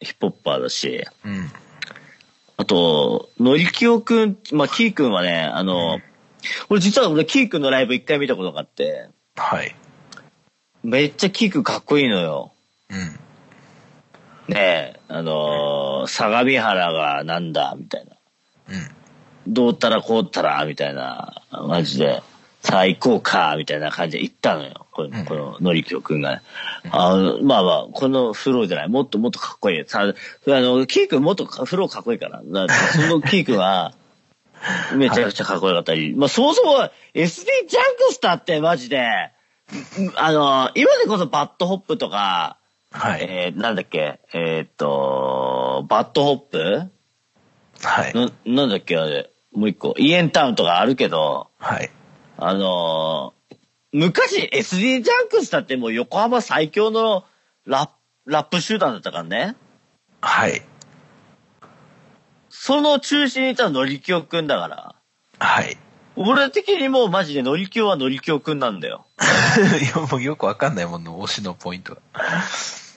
ヒップホッパーだし、うん。あと、のりきおくん、まあ、キーくんはね、あの、俺実は俺キーくんのライブ一回見たことがあって、はい。めっちゃキーくんかっこいいのよ。うん。ねえ、あのー相模原がなんだ、みたいな。うん。どうったらこうったら、みたいな、マジで、さあ行こうか、みたいな感じで行ったのよ。こうんの、こののりきょくんがね。あの、まあまあ、このフローじゃない。もっともっとかっこいい。さあ、あの、キーくんもっとかフローかっこいいから。だからそのキーくんは、めちゃくちゃかっこよかったり。まあ、そもそも SD ジャンクスターってマジで、うんあの、今でこそ BAD HOP とか、はい。えー、なんだっけ、えーっと、 BAD HOP？はい。な、なんだっけ？あれ。もう一個。 YENTOWN とかあるけど、はい。あのー昔 SD ジャンクスだってもう横浜最強のラップ、ラップ集団だったからね。はい。その中心にいたのりきおくんだから。はい。俺的にもうマジでのりきおはのりきおくんなんだよ。いや、もうよくわかんないもんの、推しのポイントが。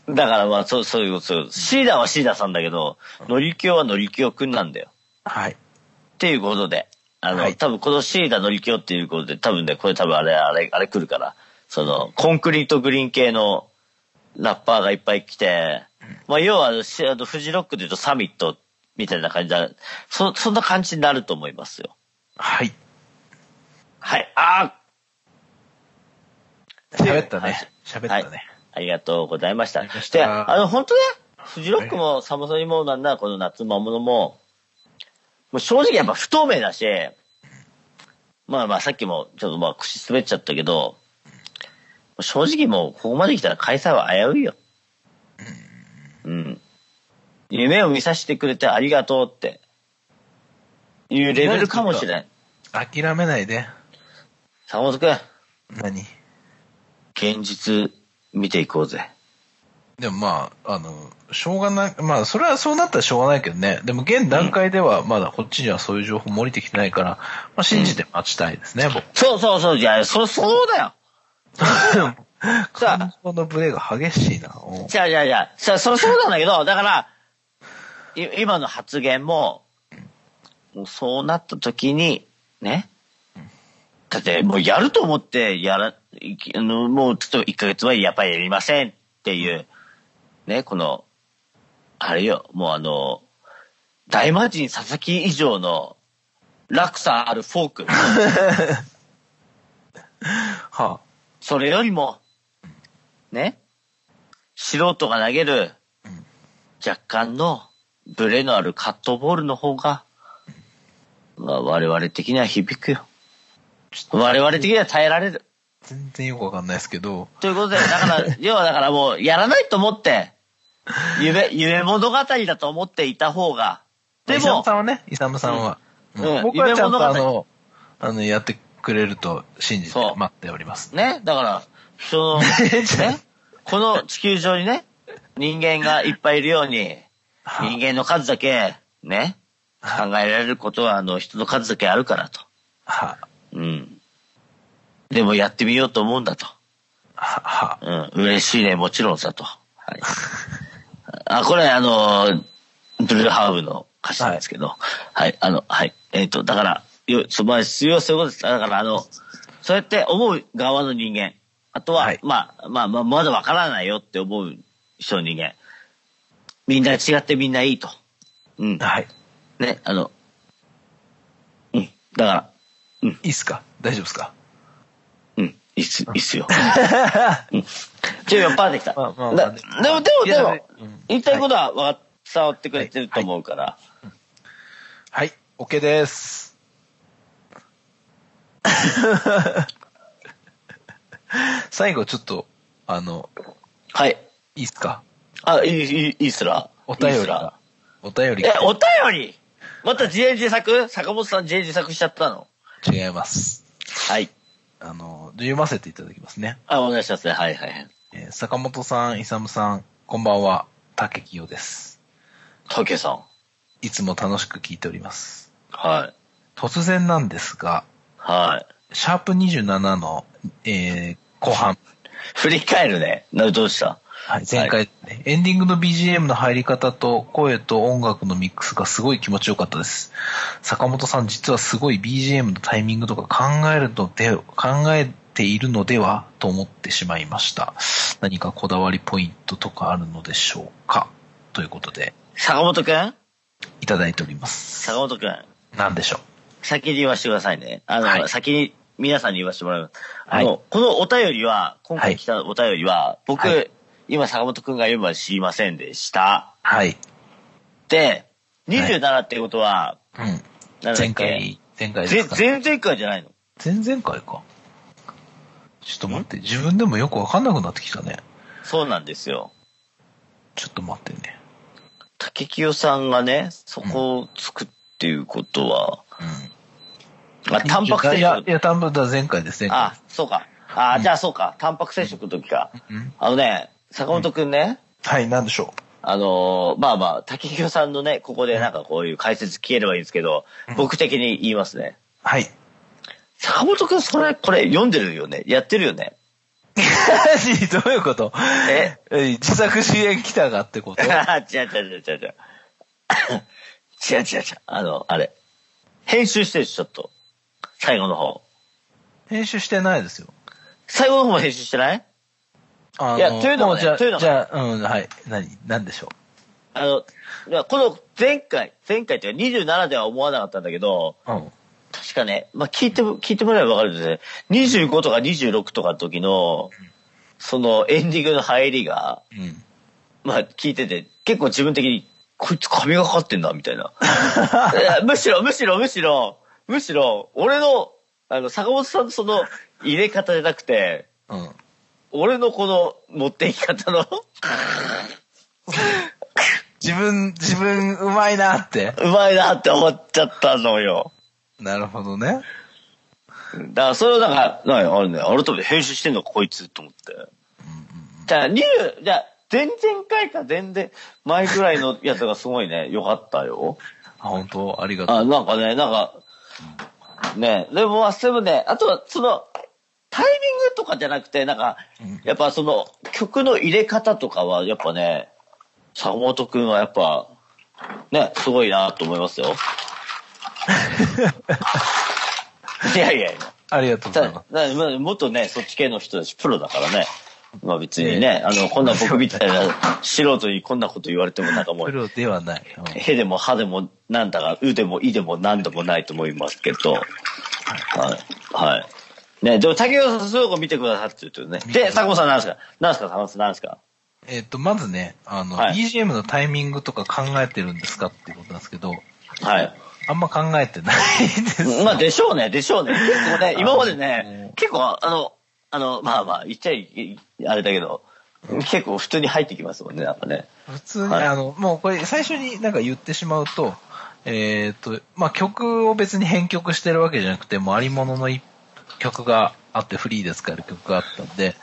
だからまあそう、そういうこと、シーダーはシーダーさんだけど、のりきおはのりきおくんなんだよ。はい。っていうことで、あの、はい多分このシーダのりきおっていうことで、多分ね、これ多分あれ、あれ、あれ来るから、その、コンクリートグリーン系のラッパーがいっぱい来て、まあ、要は、しあの、フジロックで言うとサミットみたいな感じだ、そ、そんな感じになると思いますよ。はい。はい、あ喋ったね。喋ったはいね。ありがとうございました。ありがとうございましたで、あの、本当ね、フジロックもサムソニもなんならこの夏魔物も、もう正直やっぱ不透明だし、まあまあさっきもちょっとまあ口滑っちゃったけど、正直もうここまで来たら開催は危ういよ。うん。夢を見させてくれてありがとうっていうレベルかもしれない。諦めないで。坂本くん、何？現実見ていこうぜ。でもまあ、あの、しょうがない、まあ、それはそうなったらしょうがないけどね。でも現段階ではまだこっちにはそういう情報も降りてきてないから、まあ信じて待ちたいですね、僕。そうそうそう、じゃあ、そ、そうだよ 感情のブレが激しいな。おうじゃあじゃあじゃあ、そ、そ、そうなんだけど、だから、い今の発言も、もうそうなった時に、ね。だって、もうやると思って、やら、あの、もうちょっと1ヶ月前やっぱりやりませんっていう、ね、この、あれよ、もうあの、大魔神佐々木以上の落差あるフォーク。はそれよりも、ね、素人が投げるうん若干のブレのあるカットボールの方が、まあ、我々的には響くよ。我々的には耐えられる。あ、全然よくわかんないですけど、ということで、だから、要はだからもう、やらないと思って、夢、夢物語だと思っていた方が、でイサムもさんはね、イサムさんは。うん。うん。うん僕はちゃんとあ夢物の、あの、やってくれると信じて待っております。ね、だから、その、ね、この地球上にね、人間がいっぱいいるように、は人間の数だけ、ね、考えられることは、あの、人の数だけあるからと。は、うん。でもやってみようと思うんだと。は、は、うん。嬉しいね、もちろんさと。はい。あ、これ、あの、ブルーハーブの歌詞なんですけど、はい、あの、はい。えっ、と、だから、よ、そ、まあ、必要そういうことです。だから、あの、そうやって思う側の人間。あとは、はいまあ、まあ、まあ、まだわからないよって思う人の人間。みんな違ってみんないいと。うん。はい。ね、あの、うん。だから、いいっすか？大丈夫っすか？うん、いいっす、いいっすよ。うん。ちょ、酔っ払ってきた。まあまあまあだででも、でも、でもうん、言いたいことは伝わってくれてると思うから。はい、OK です。最後ちょっと、あの、はい。いいっすか？あ、いい、いい、いいっすら？お便りが。お便りえが、お便り？また自演自作？坂本さん自演自作しちゃったの？違います。はい。あの、読ませていただきますね。あ、お願いしますね。はいはいはい。えー坂本さん、イサムさん、こんばんは、竹清です。竹さん。いつも楽しく聞いております。はい。突然なんですが、はい。シャープ27の、えー、後半、振り返るね。な、どうした？はい、前回、ねエンディングの BGM の入り方と声と音楽のミックスがすごい気持ちよかったです。坂本さん実はすごい BGM のタイミングとか考えるので、考えているのではと思ってしまいました。何かこだわりポイントとかあるのでしょうか？ということで、坂本くん？いただいております。坂本くん。なんでしょ先に言わせてくださいね。あの、はい先に皆さんに言わせてもらいます。はいあの、このお便りは、今回来たお便りは、僕、はい今坂本くんが読むまで知りませんでした。うはい。で、27ってことは、うん。なん前回、前回ぜですか、前々回じゃないの？前々回か。ちょっと待って、自分でもよくわかんなくなってきたね。そうなんですよ。ちょっと待ってね。竹清さんがね、そこをつくっていうことは、うん。あ、タンパク接触。いやいや、タンパクだ、前回です、前回あ、そうか。あ、じゃあそうか。タンパク接触の時か。うん。あのね、坂本くんね、はい、なんでしょあのーまあまあ、竹清さんのね、ここでなんかこういう解説聞ければいいんですけど、僕的に言いますね。う。はい。坂本くん、それ、これ読んでるよね？やってるよね？どういうこと？え？え自作自演来たがってこと？違 う違う違う違う違う。違う違う違う。あの、あれ。編集してるでしょちょっと。最後の方。編集してないですよ。最後の方も編集してない？いやというのもねもじゃあというのもじゃあ、うん、はい。何、なんでしょあの、この前回、前回っていうか27では思わなかったんだけど、う。うん。確かね、まあ、聞いても、聞いてもらえばわかるんですね。25とか26とかの時の、そのエンディングの入りが、うん。まあ、聞いてて、結構自分的に、こいつ髪がかかってんだ、みたいな。むしろ、むしろ、むしろ、むしろ、俺の、あの、坂本さんのその、入れ方じゃなくて、うん。俺のこの、持っていき方の、自分、自分、うまいなって。うまいなって思っちゃったのよ。なるほどね。だから、それをなんか、なんかあれね、改めて編集してんのか、こいつ、と思って。じゃあ、20、じゃあ、前々回か全然前ぐらいのやつがすごいね、良かったよ。あ、本当？ありがとう。あ、なんかね、なんか、ね、でも、まあ、でもね、あとは、その、タイミングとかじゃなくて、なんかうん、やっぱその、曲の入れ方とかは、やっぱね、坂本くんはやっぱ、ね、すごいなと思いますよ。いやいやいや。ありがとうございだます。もっとね、そっち系の人たちプロだからね。まあ別にね、あの、こんな僕みたいな素人にこんなこと言われてもなんかもう、プロではない。うんへでも歯でもなんだか、うでもいでもなんでもないと思いますけど、はい。はい。ね、でも竹内さん、そういう見てくださってるとね。で、坂本さんなんですか？なんですか？坂本さんなんですか？えっと、まずね、あの、はい BGM のタイミングとか考えてるんですかっていうことなんですけど、はい。あんま考えてないです。まあ、でしょうね、でしょうね。結構ね、今までねうん、結構、あの、あの、まあまあ、言っちゃい、あれだけど、結構普通に入ってきますもんね、なんかね。普通に、はいあの、もうこれ最初になんか言ってしまうと、えっ、と、まあ、曲を別に編曲してるわけじゃなくて、もうありものの一曲があってフリーで使える曲があったんで、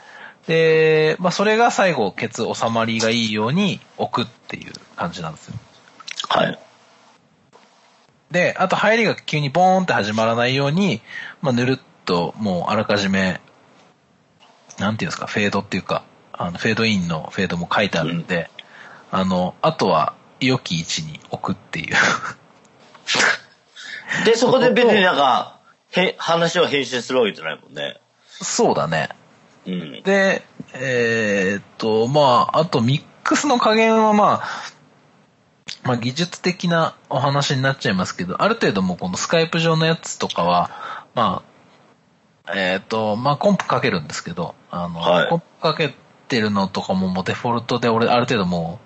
で、まあ、それが最後、ケツ収まりがいいように置くっていう感じなんですよ。はい。で、あと入りが急にボーンって始まらないように、まあ、ぬるっともうあらかじめ、なんていうんですか、フェードっていうか、あの、フェードインのフェードも書いてあるんで、あの、あとは良き位置に置くっていう。で、そこで別になんか、へ、話を編集するわけじゃないもんね。そうだね。うん。で、えーっと、まあ、あとミックスの加減はまあ、まあ技術的なお話になっちゃいますけど、ある程度もうこのスカイプ上のやつとかは、まあ、えーっと、まあコンプかけるんですけど、あの、はいコンプかけてるのとかももうデフォルトで俺ある程度も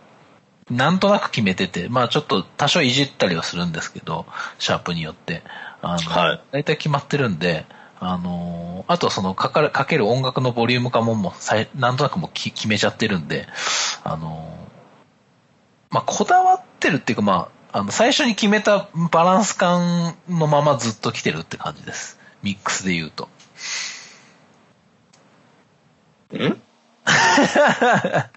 う、なんとなく決めてて、まあちょっと多少いじったりはするんですけど、シャープによって。あの、はい大体決まってるんで、あのーあとそのかかる、かける音楽のボリューム化ももうなんとなくもうき決めちゃってるんで、あのーまあ、こだわってるっていうかまあ、あの、最初に決めたバランス感のままずっと来てるって感じです。ミックスで言うと。ん？あ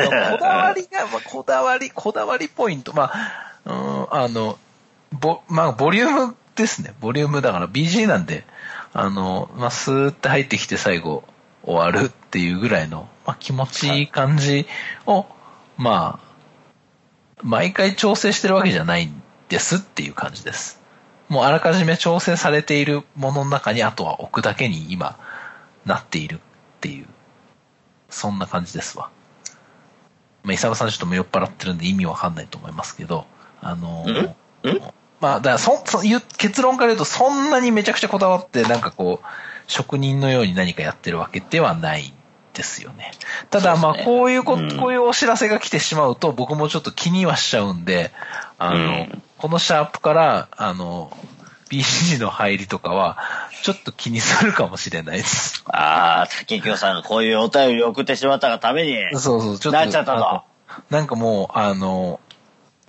の、こだわりが、まあ、こだわり、こだわりポイント、まあ、うん、あの、ボ、まあ、ボリュームですね。ボリュームだから BG なんで、あの、まあ、スーって入ってきて最後終わるっていうぐらいの、まあ、気持ちいい感じを、まあ、毎回調整してるわけじゃないんですっていう感じです。もうあらかじめ調整されているものの中にあとは置くだけに今なっているっていう、そんな感じですわ。まあ、イサムさんちょっとも酔っ払ってるんで意味わかんないと思いますけど、あのーまあ、だからそ、そ結論から言うと、そんなにめちゃくちゃこだわって、なんかこう、職人のように何かやってるわけではないんですよね。ただ、まあ、こういうこ、うんこういうお知らせが来てしまうと、僕もちょっと気にはしちゃうんで、あの、うんこのシャープから、あの、BCG の入りとかは、ちょっと気にするかもしれないです。ああ、竹京さんがこういうお便りを送ってしまったがために、そうそう、ちょっと。なっちゃったのなんかもう、あの、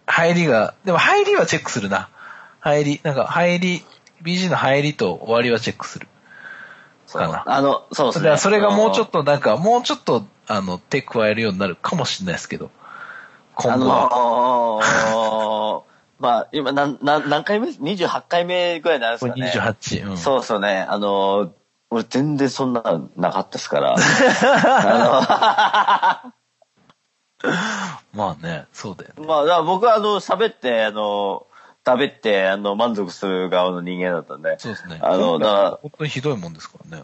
入りが、でも入りはチェックするな。入り、なんか入り、BG の入りと終わりはチェックする。かな。あの、そうですね。だからそれがもうちょっと、となんか、もうちょっと、あの、手加えるようになるかもしれないですけど。あ今後は。まあ、今、なん、なん何回目 ?28 回目ぐらいになるんですかね。28。うん。そうですよね。あのー俺全然そんなのなかったですから。あ まあね、そうだよね。の、まあ、僕はあの、喋って、あの、食べて、あの、満足する側の人間だったんで。そうですね。あの、だか本当にひどいもんですからね。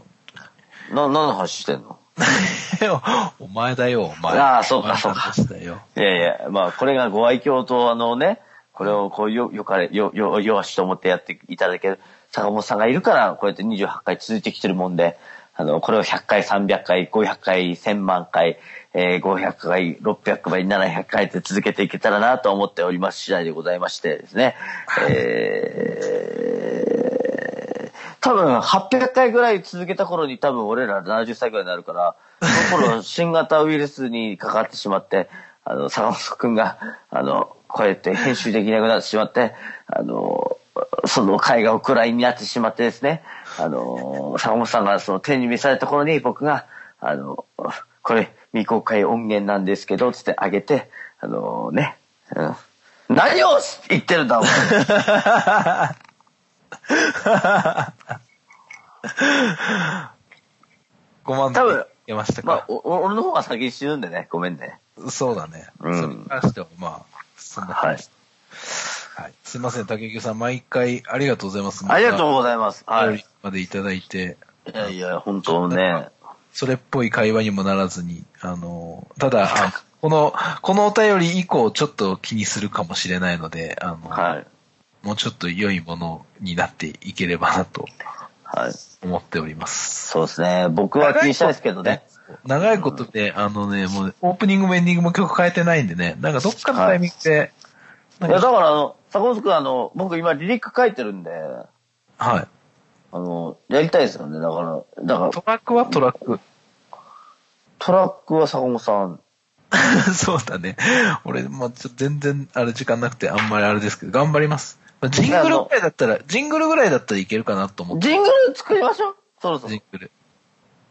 ら、な、何の話してんの？お前だよ、お前。ああそうかお前の話だよ。いやいや、まあ、これがご愛嬌と、あのね、これをこう、よ、よかれ、よ、よ、よしと思ってやっていただける坂本さんがいるから、こうやって28回続いてきてるもんで、あの、これを100回、300回、500回、1000万回、えー、500回、600回、700回って続けていけたらなと思っております次第でございましてですね。えー、多分800回ぐらい続けた頃に多分俺ら70歳ぐらいになるから、その頃 新型ウイルスにかかってしまって、あの、坂本くんが、あの、こうやって編集できなくなってしまって、あの、その会がお蔵入りになってしまってですね、あの、坂本さんがその手に召された頃に僕が、あの、これ未公開音源なんですけど、つってあげて、あのね、うん。何を言ってるんだ、お前5万多分出ましたか、。まあお俺の方が先に死ぬんでね、ごめんね。そうだね。うんそれに関しては、まあ、そんな話。はい。すいません、竹内さん、毎回ありがとうございます。ありがとうう。ございます。はい。までいただいて、いやいや、本当ね。それっぽい会話にもならずに、あの、ただ、あこの、このお便り以降、ちょっと気にするかもしれないので、あの、はい。もうちょっと良いものになっていければなとはい。思っております。そうですね。僕は気にしたいですけどね。長いことで、あのね、もう、オープニングもエンディングも曲変えてないんでね、なんかどっかのタイミングで、なんいや、かだからあの、坂本くんあの、僕今リリック書いてるんで、はい。あの、やりたいですよね。だから、だから、トラックはトラック。トラックは坂本さん。そうだね。俺、まあ、ちょっと全然、あれ時間なくて、あんまりあれですけど、頑張ります。まあジングルぐらいだったら、ジングルぐらいだったらいけるかなと思って、ジングル作りましょう。そろそろジン。グル。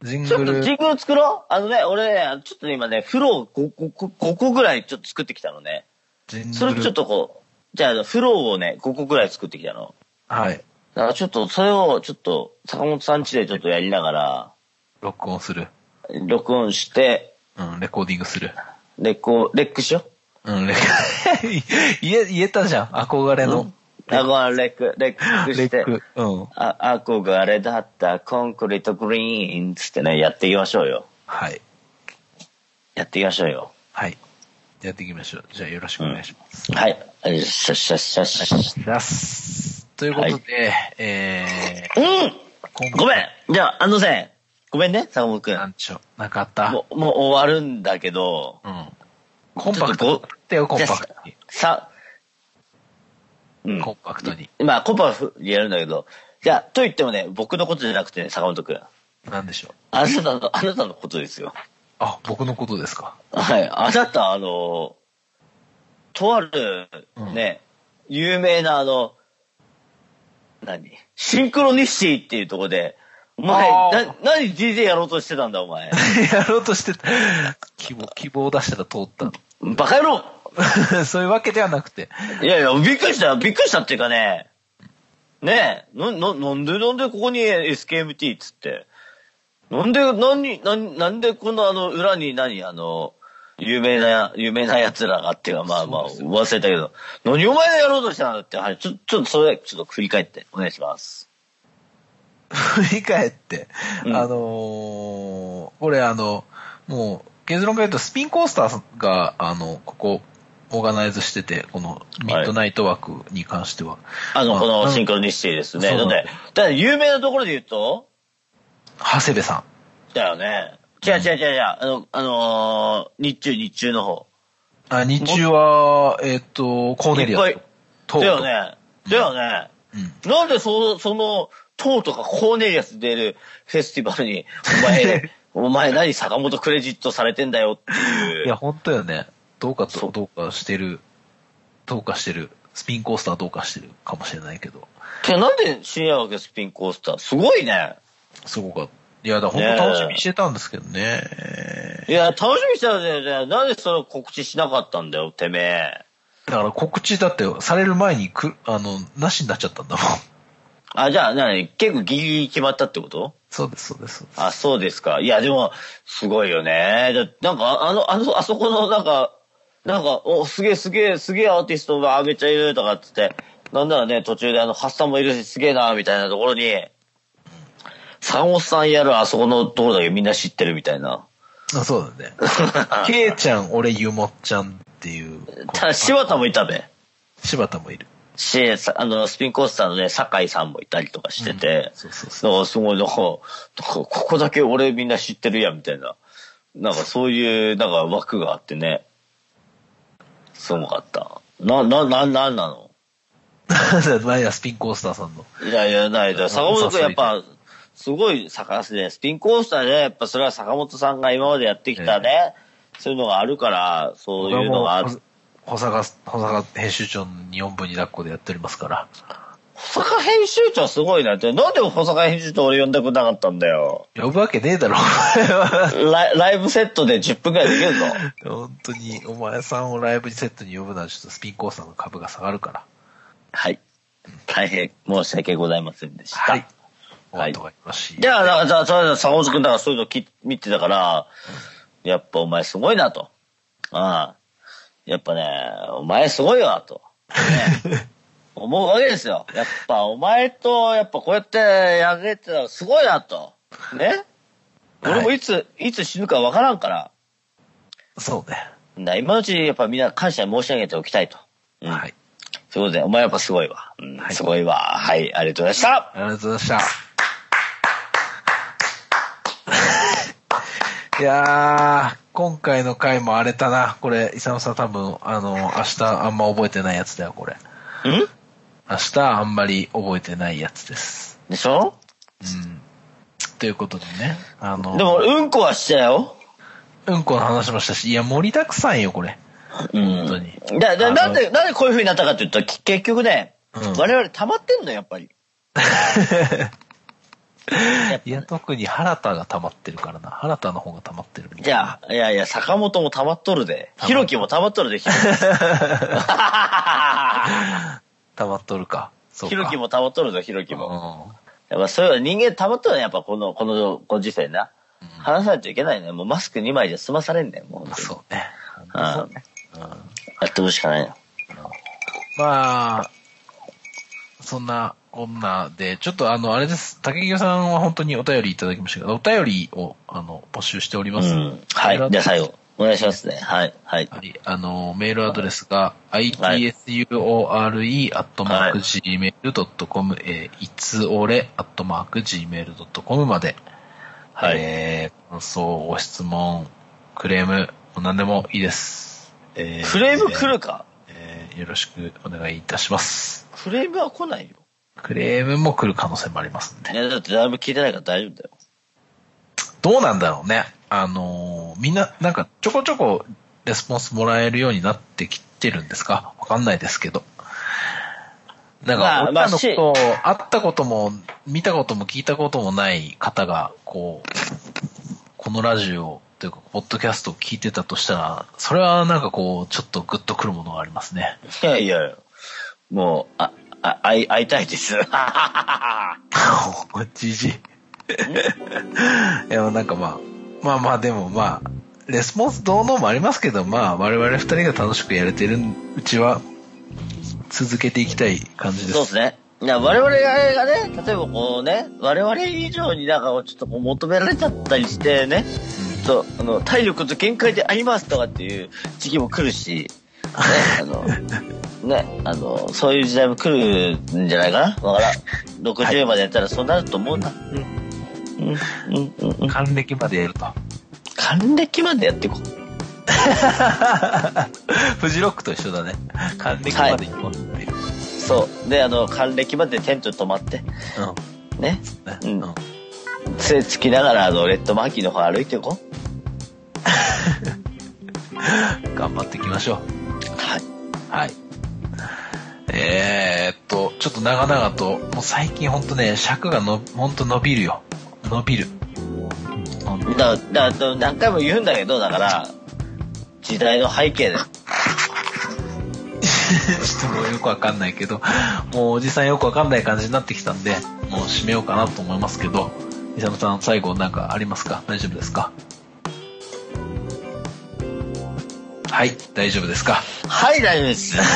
ジンちょグル。っとジングル作ろうあのね、俺ね、ちょっとね今ね、フロー 5, 個5個ぐらいちょっと作ってきたのね。ジングル。それちょっとこう、じゃあ、フローをね、5個ぐらい作ってきたの。はい。だからちょっと、それをちょっと、坂本さん家でちょっとやりながら、録音する。録音して、うん、レコーディングする。レコ、レックしようん、レ言え、言えたじゃん。憧れう。の。あ、ごめん、レック、レックして。うん。あ、憧れだったコンクリートグリーンつってね、やっていきましょうよ。はい。やっていきましょうよ。はい。やっていきましょう。じゃあよろしくお願いします。はい。あよっしゃっしゃっしゃっしゃっし。ということで、えゃ。うんごめんじゃあ、あのせごめんね、坂本くん。なんちょ、なかった。もう、もう終わるんだけど、うん。コンパクトってよ、コンパクトに。さ、うん。コンパクトに。まあ、コンパクトにやるんだけど、じゃあ、と言ってもね、僕のことじゃなくてね、坂本くん。なんでしょう。あなたの、あなたのことですよ。あ、僕のことですか。はい。あなた、あの、とある、ね、有名なあの、何？シンクロニシティっていうところで、お前、な、何 DJ やろうとしてたんだ、お前？やろうとしてた。希望、希望を出したら通った。バカ野郎 そういうわけではなくて。いやいや、びっくりしたよびっくりしたっていうかね。ねえ、な、な、なんで、なんでここに SKMT っつって。なんで、何、なん、なんでこのあの、裏に何、あの、有名な、有名な奴らがっていうか、まあまあ、忘れたけど、何お前がやろうとしたんだって、はい、ちょ、ちょっとそれ、ちょっと振り返って、お願いします。振り返って、うんあのーこれあの、もう、結論から言うと、スピンコースターが、あの、ここ、オーガナイズしてて、このミッドナイトワークに関しては、あの、あこのうんシンクロニシティですね。だって、だ有名なところで言うと、長谷部さん。だよね。違う違う違う違う、あの、あのー日中、日中の方。あ、日中は、えっ、と、コーネリアいっぱいと、だよね。だよね。うん。なんでそ、その、トーとかコーネリアス出るフェスティバルに、お前、お前何坂本クレジットされてんだよっていう。いや、本当よね。どうかと、どうかしてる、どうかしてる、スピンコースターどうかしてるかもしれないけど、けどなんで深夜枠スピンコースター？すごいね。すごかった。いや、だ本当楽しみにしてたんですけどね。いや、楽しみにしてたんだよね。なんでそれ告知しなかったんだよ、てめえ。だから告知だってされる前にく、あの、なしになっちゃったんだもん。あ、じゃあ、なに、結構ギリギリ決まったってこと？そうです、そうです。そうですあ、そうですか。いや、でも、すごいよね。だなんか、あの、あの、あそこの、なんか、なんか、お、すげえすげえすげえアーティストがめっちゃいるとかっつって、なんならね、途中であの、ハッサンもいるし、すげえな、みたいなところに、坂本さんやるあそこのところだけみんな知ってるみたいな。あそうだね。ケイちゃん、俺、ゆもっちゃんっていう。ただ、柴田もいたべ。柴田もいる。し、さあの、スピンコースターのね、酒井さんもいたりとかしてて、そうそうそう。なんかすごい、なんか、ここだけ俺みんな知ってるやん、みたいな。なんかそういう、なんか枠があってね。すごかった。な、な、な、なんなの？前はスピンコースターさんの。いやいや、ないだ。坂本君やっおぱ、すごい探すね。スピンコースターで、やっぱそれは坂本さんが今までやってきたね、そういうのがあるから、そういうのがある。保坂、保坂編集長に4分に抱っこでやっておりますから。保坂編集長すごいなって。なんで保坂編集長俺呼んでくれなかったんだよ。呼ぶわけねえだろ、お前は。ライライブセットで10分くらいできるぞ。本当に、お前さんをライブセットに呼ぶのはちょっとスピンコースターの株が下がるから。はい。大変申し訳ございませんでした。はい。お後がよろしい。じゃあ、だから、坂本くんだからそういうのき見てたから、やっぱお前すごいなと。ああ。やっぱね、お前すごいわと。ね 思うわけですよ。やっぱお前と、やっぱこうやってやれてたらすごいなと。ね俺もいつ、いつ死ぬかわからんから。そうね。な今のうちにやっぱみんな感謝申し上げておきたいと。うん。はい。そういうことで、お前やっぱすごいわ。うんはいすごいわ。はい、ありがとうございました。ありがとうございました。いやー、今回の回も荒れたな。これ、イサムさん多分、あの、明日あんま覚えてないやつだよ、これ。ん？明日あんまり覚えてないやつです。でしょ？うん。ということでね、あの、でも、うんこはしたよ。うんこの話もしたし、いや、盛りだくさんよ、これ。うん。本当にだ、だ、なんで、なんでこういう風になったかって言ったら、き結局ね、うん我々溜まってんの、やっぱり。いや、特に原田が溜まってるからな。原田の方が溜まってるみたいじゃあ、いやいや、坂本も溜まっとるで。ひろきも溜まっとるで、ひろ 溜まっとるか。ひろきも溜まっとるぞ、ひろきも。うやっぱそういうの人間溜まっとるね、やっぱこの、このご時世な。ん。話さないといけないね。もうマスク2枚じゃ済まされんねん、もう本当に。そうね。うんそうね。うんやってほしかないな。まあ、そんなこんなで、ちょっとあの、あれです。竹木さんは本当にお便りいただきましたけど、お便りを、あの、募集しております。うん。はい。じゃあ最後、お願いしますね。はい。はい。はい。あの、メールアドレスが、い itsure.gmail.com、えー、いつおれ .gmail.com まで、はい。えー、感想、ご質問、クレーム、何でもいいです。えクレーム来るか？えーよろしくお願いいたします。クレームは来ないよ。クレームも来る可能性もありますんで。いや、だってだいぶ聞いてないから大丈夫だよ。どうなんだろうね。あのーみんな、なんかちょこちょこレスポンスもらえるようになってきてるんですか？わかんないですけど。なんか、まあ俺らのことを、会ったことも、見たことも聞いたこともない方が、こう、このラジオというか、ポッドキャストを聞いてたとしたら、それはなんかこう、ちょっとグッとくるものがありますね。いやいや、もう、あ、あ、会い、会いたいです。じじい。いや、なんかまあ、まあまあでもまあ、レスポンスどうのもありますけど、まあ我々二人が楽しくやれてるうちは、続けていきたい感じです。そうですね。いや、我々がね、例えばこうね、我々以上になんかちょっとこう求められちゃったりしてね、そう、あの、体力と限界で会いますとかっていう時期も来るし、ね、あの、ね、あの、そういう時代も来るんじゃないかな？わからん。60までやったらそうなると思うんだ。うん。うん、うん、うん、うん。還暦までやると。還暦までやっていこう。フジロックと一緒だね。還暦まで行こうっていう。そう。で、あの、還暦までテント泊まって、ね。うん。うんうん杖つきながら、あの、レッドマーキーの方歩いていこ 頑張っていきましょう。う。はい。はい。えー、っと、ちょっと長々と、もう最近ほんとね、尺がの、ほんと伸びるよ。伸びる。だ、だ、だ何回も言うんだけど、だから、時代の背景で。ちょっともうよくわかんないけど、もうおじさんよくわかんない感じになってきたんで、もう締めようかなと思いますけど、伊佐野さん最後なんかありますか？大丈夫ですか？はい、大丈夫ですか？はい、大丈夫です。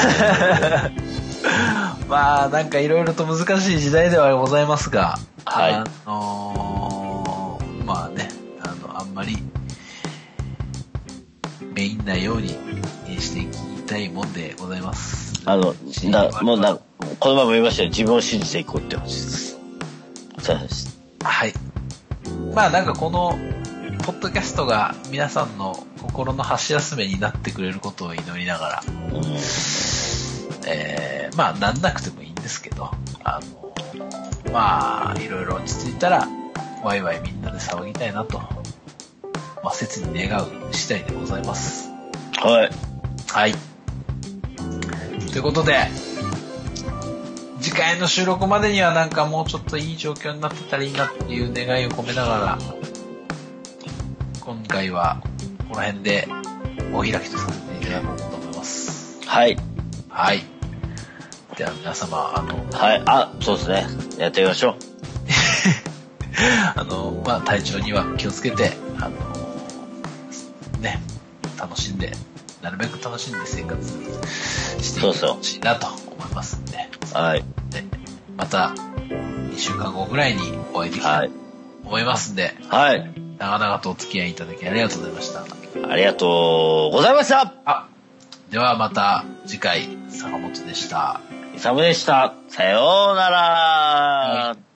まあ、なんかいろいろと難しい時代ではございますが、はいあのーまあね、あの、あんまり、メインなようにしていきたいもんでございます。あの、だ、もうな、この前も言いましたよ。自分を信じていこうって話です。そうです。はい。まあなんかこの、ポッドキャストが皆さんの心の箸休めになってくれることを祈りながら、うん。えー、まあなんなくてもいいんですけど、あの、まあいろいろ落ち着いたら、ワイワイみんなで騒ぎたいなと、まあ切に願う次第でございます。はい。はい。ということで、次回の収録までにはなんかもうちょっといい状況になってたらいいなっていう願いを込めながら、今回はこの辺でお開きとさせていただこうと思います。はい。はい。では皆様、あの、はい。あ、そうですね。やってみましょう。あの、まあ、体調には気をつけて、あの、ね、楽しんで、なるべく楽しんで生活していってほしいなと思いますんで、はい。でまた、2週間後ぐらいにお会いできたらはい。と思いますんで、はい。長々とお付き合いいただきありがとうございました。ありがとうございました。あ、ではまた次回、坂本でした。イサムでした。さようなら。はい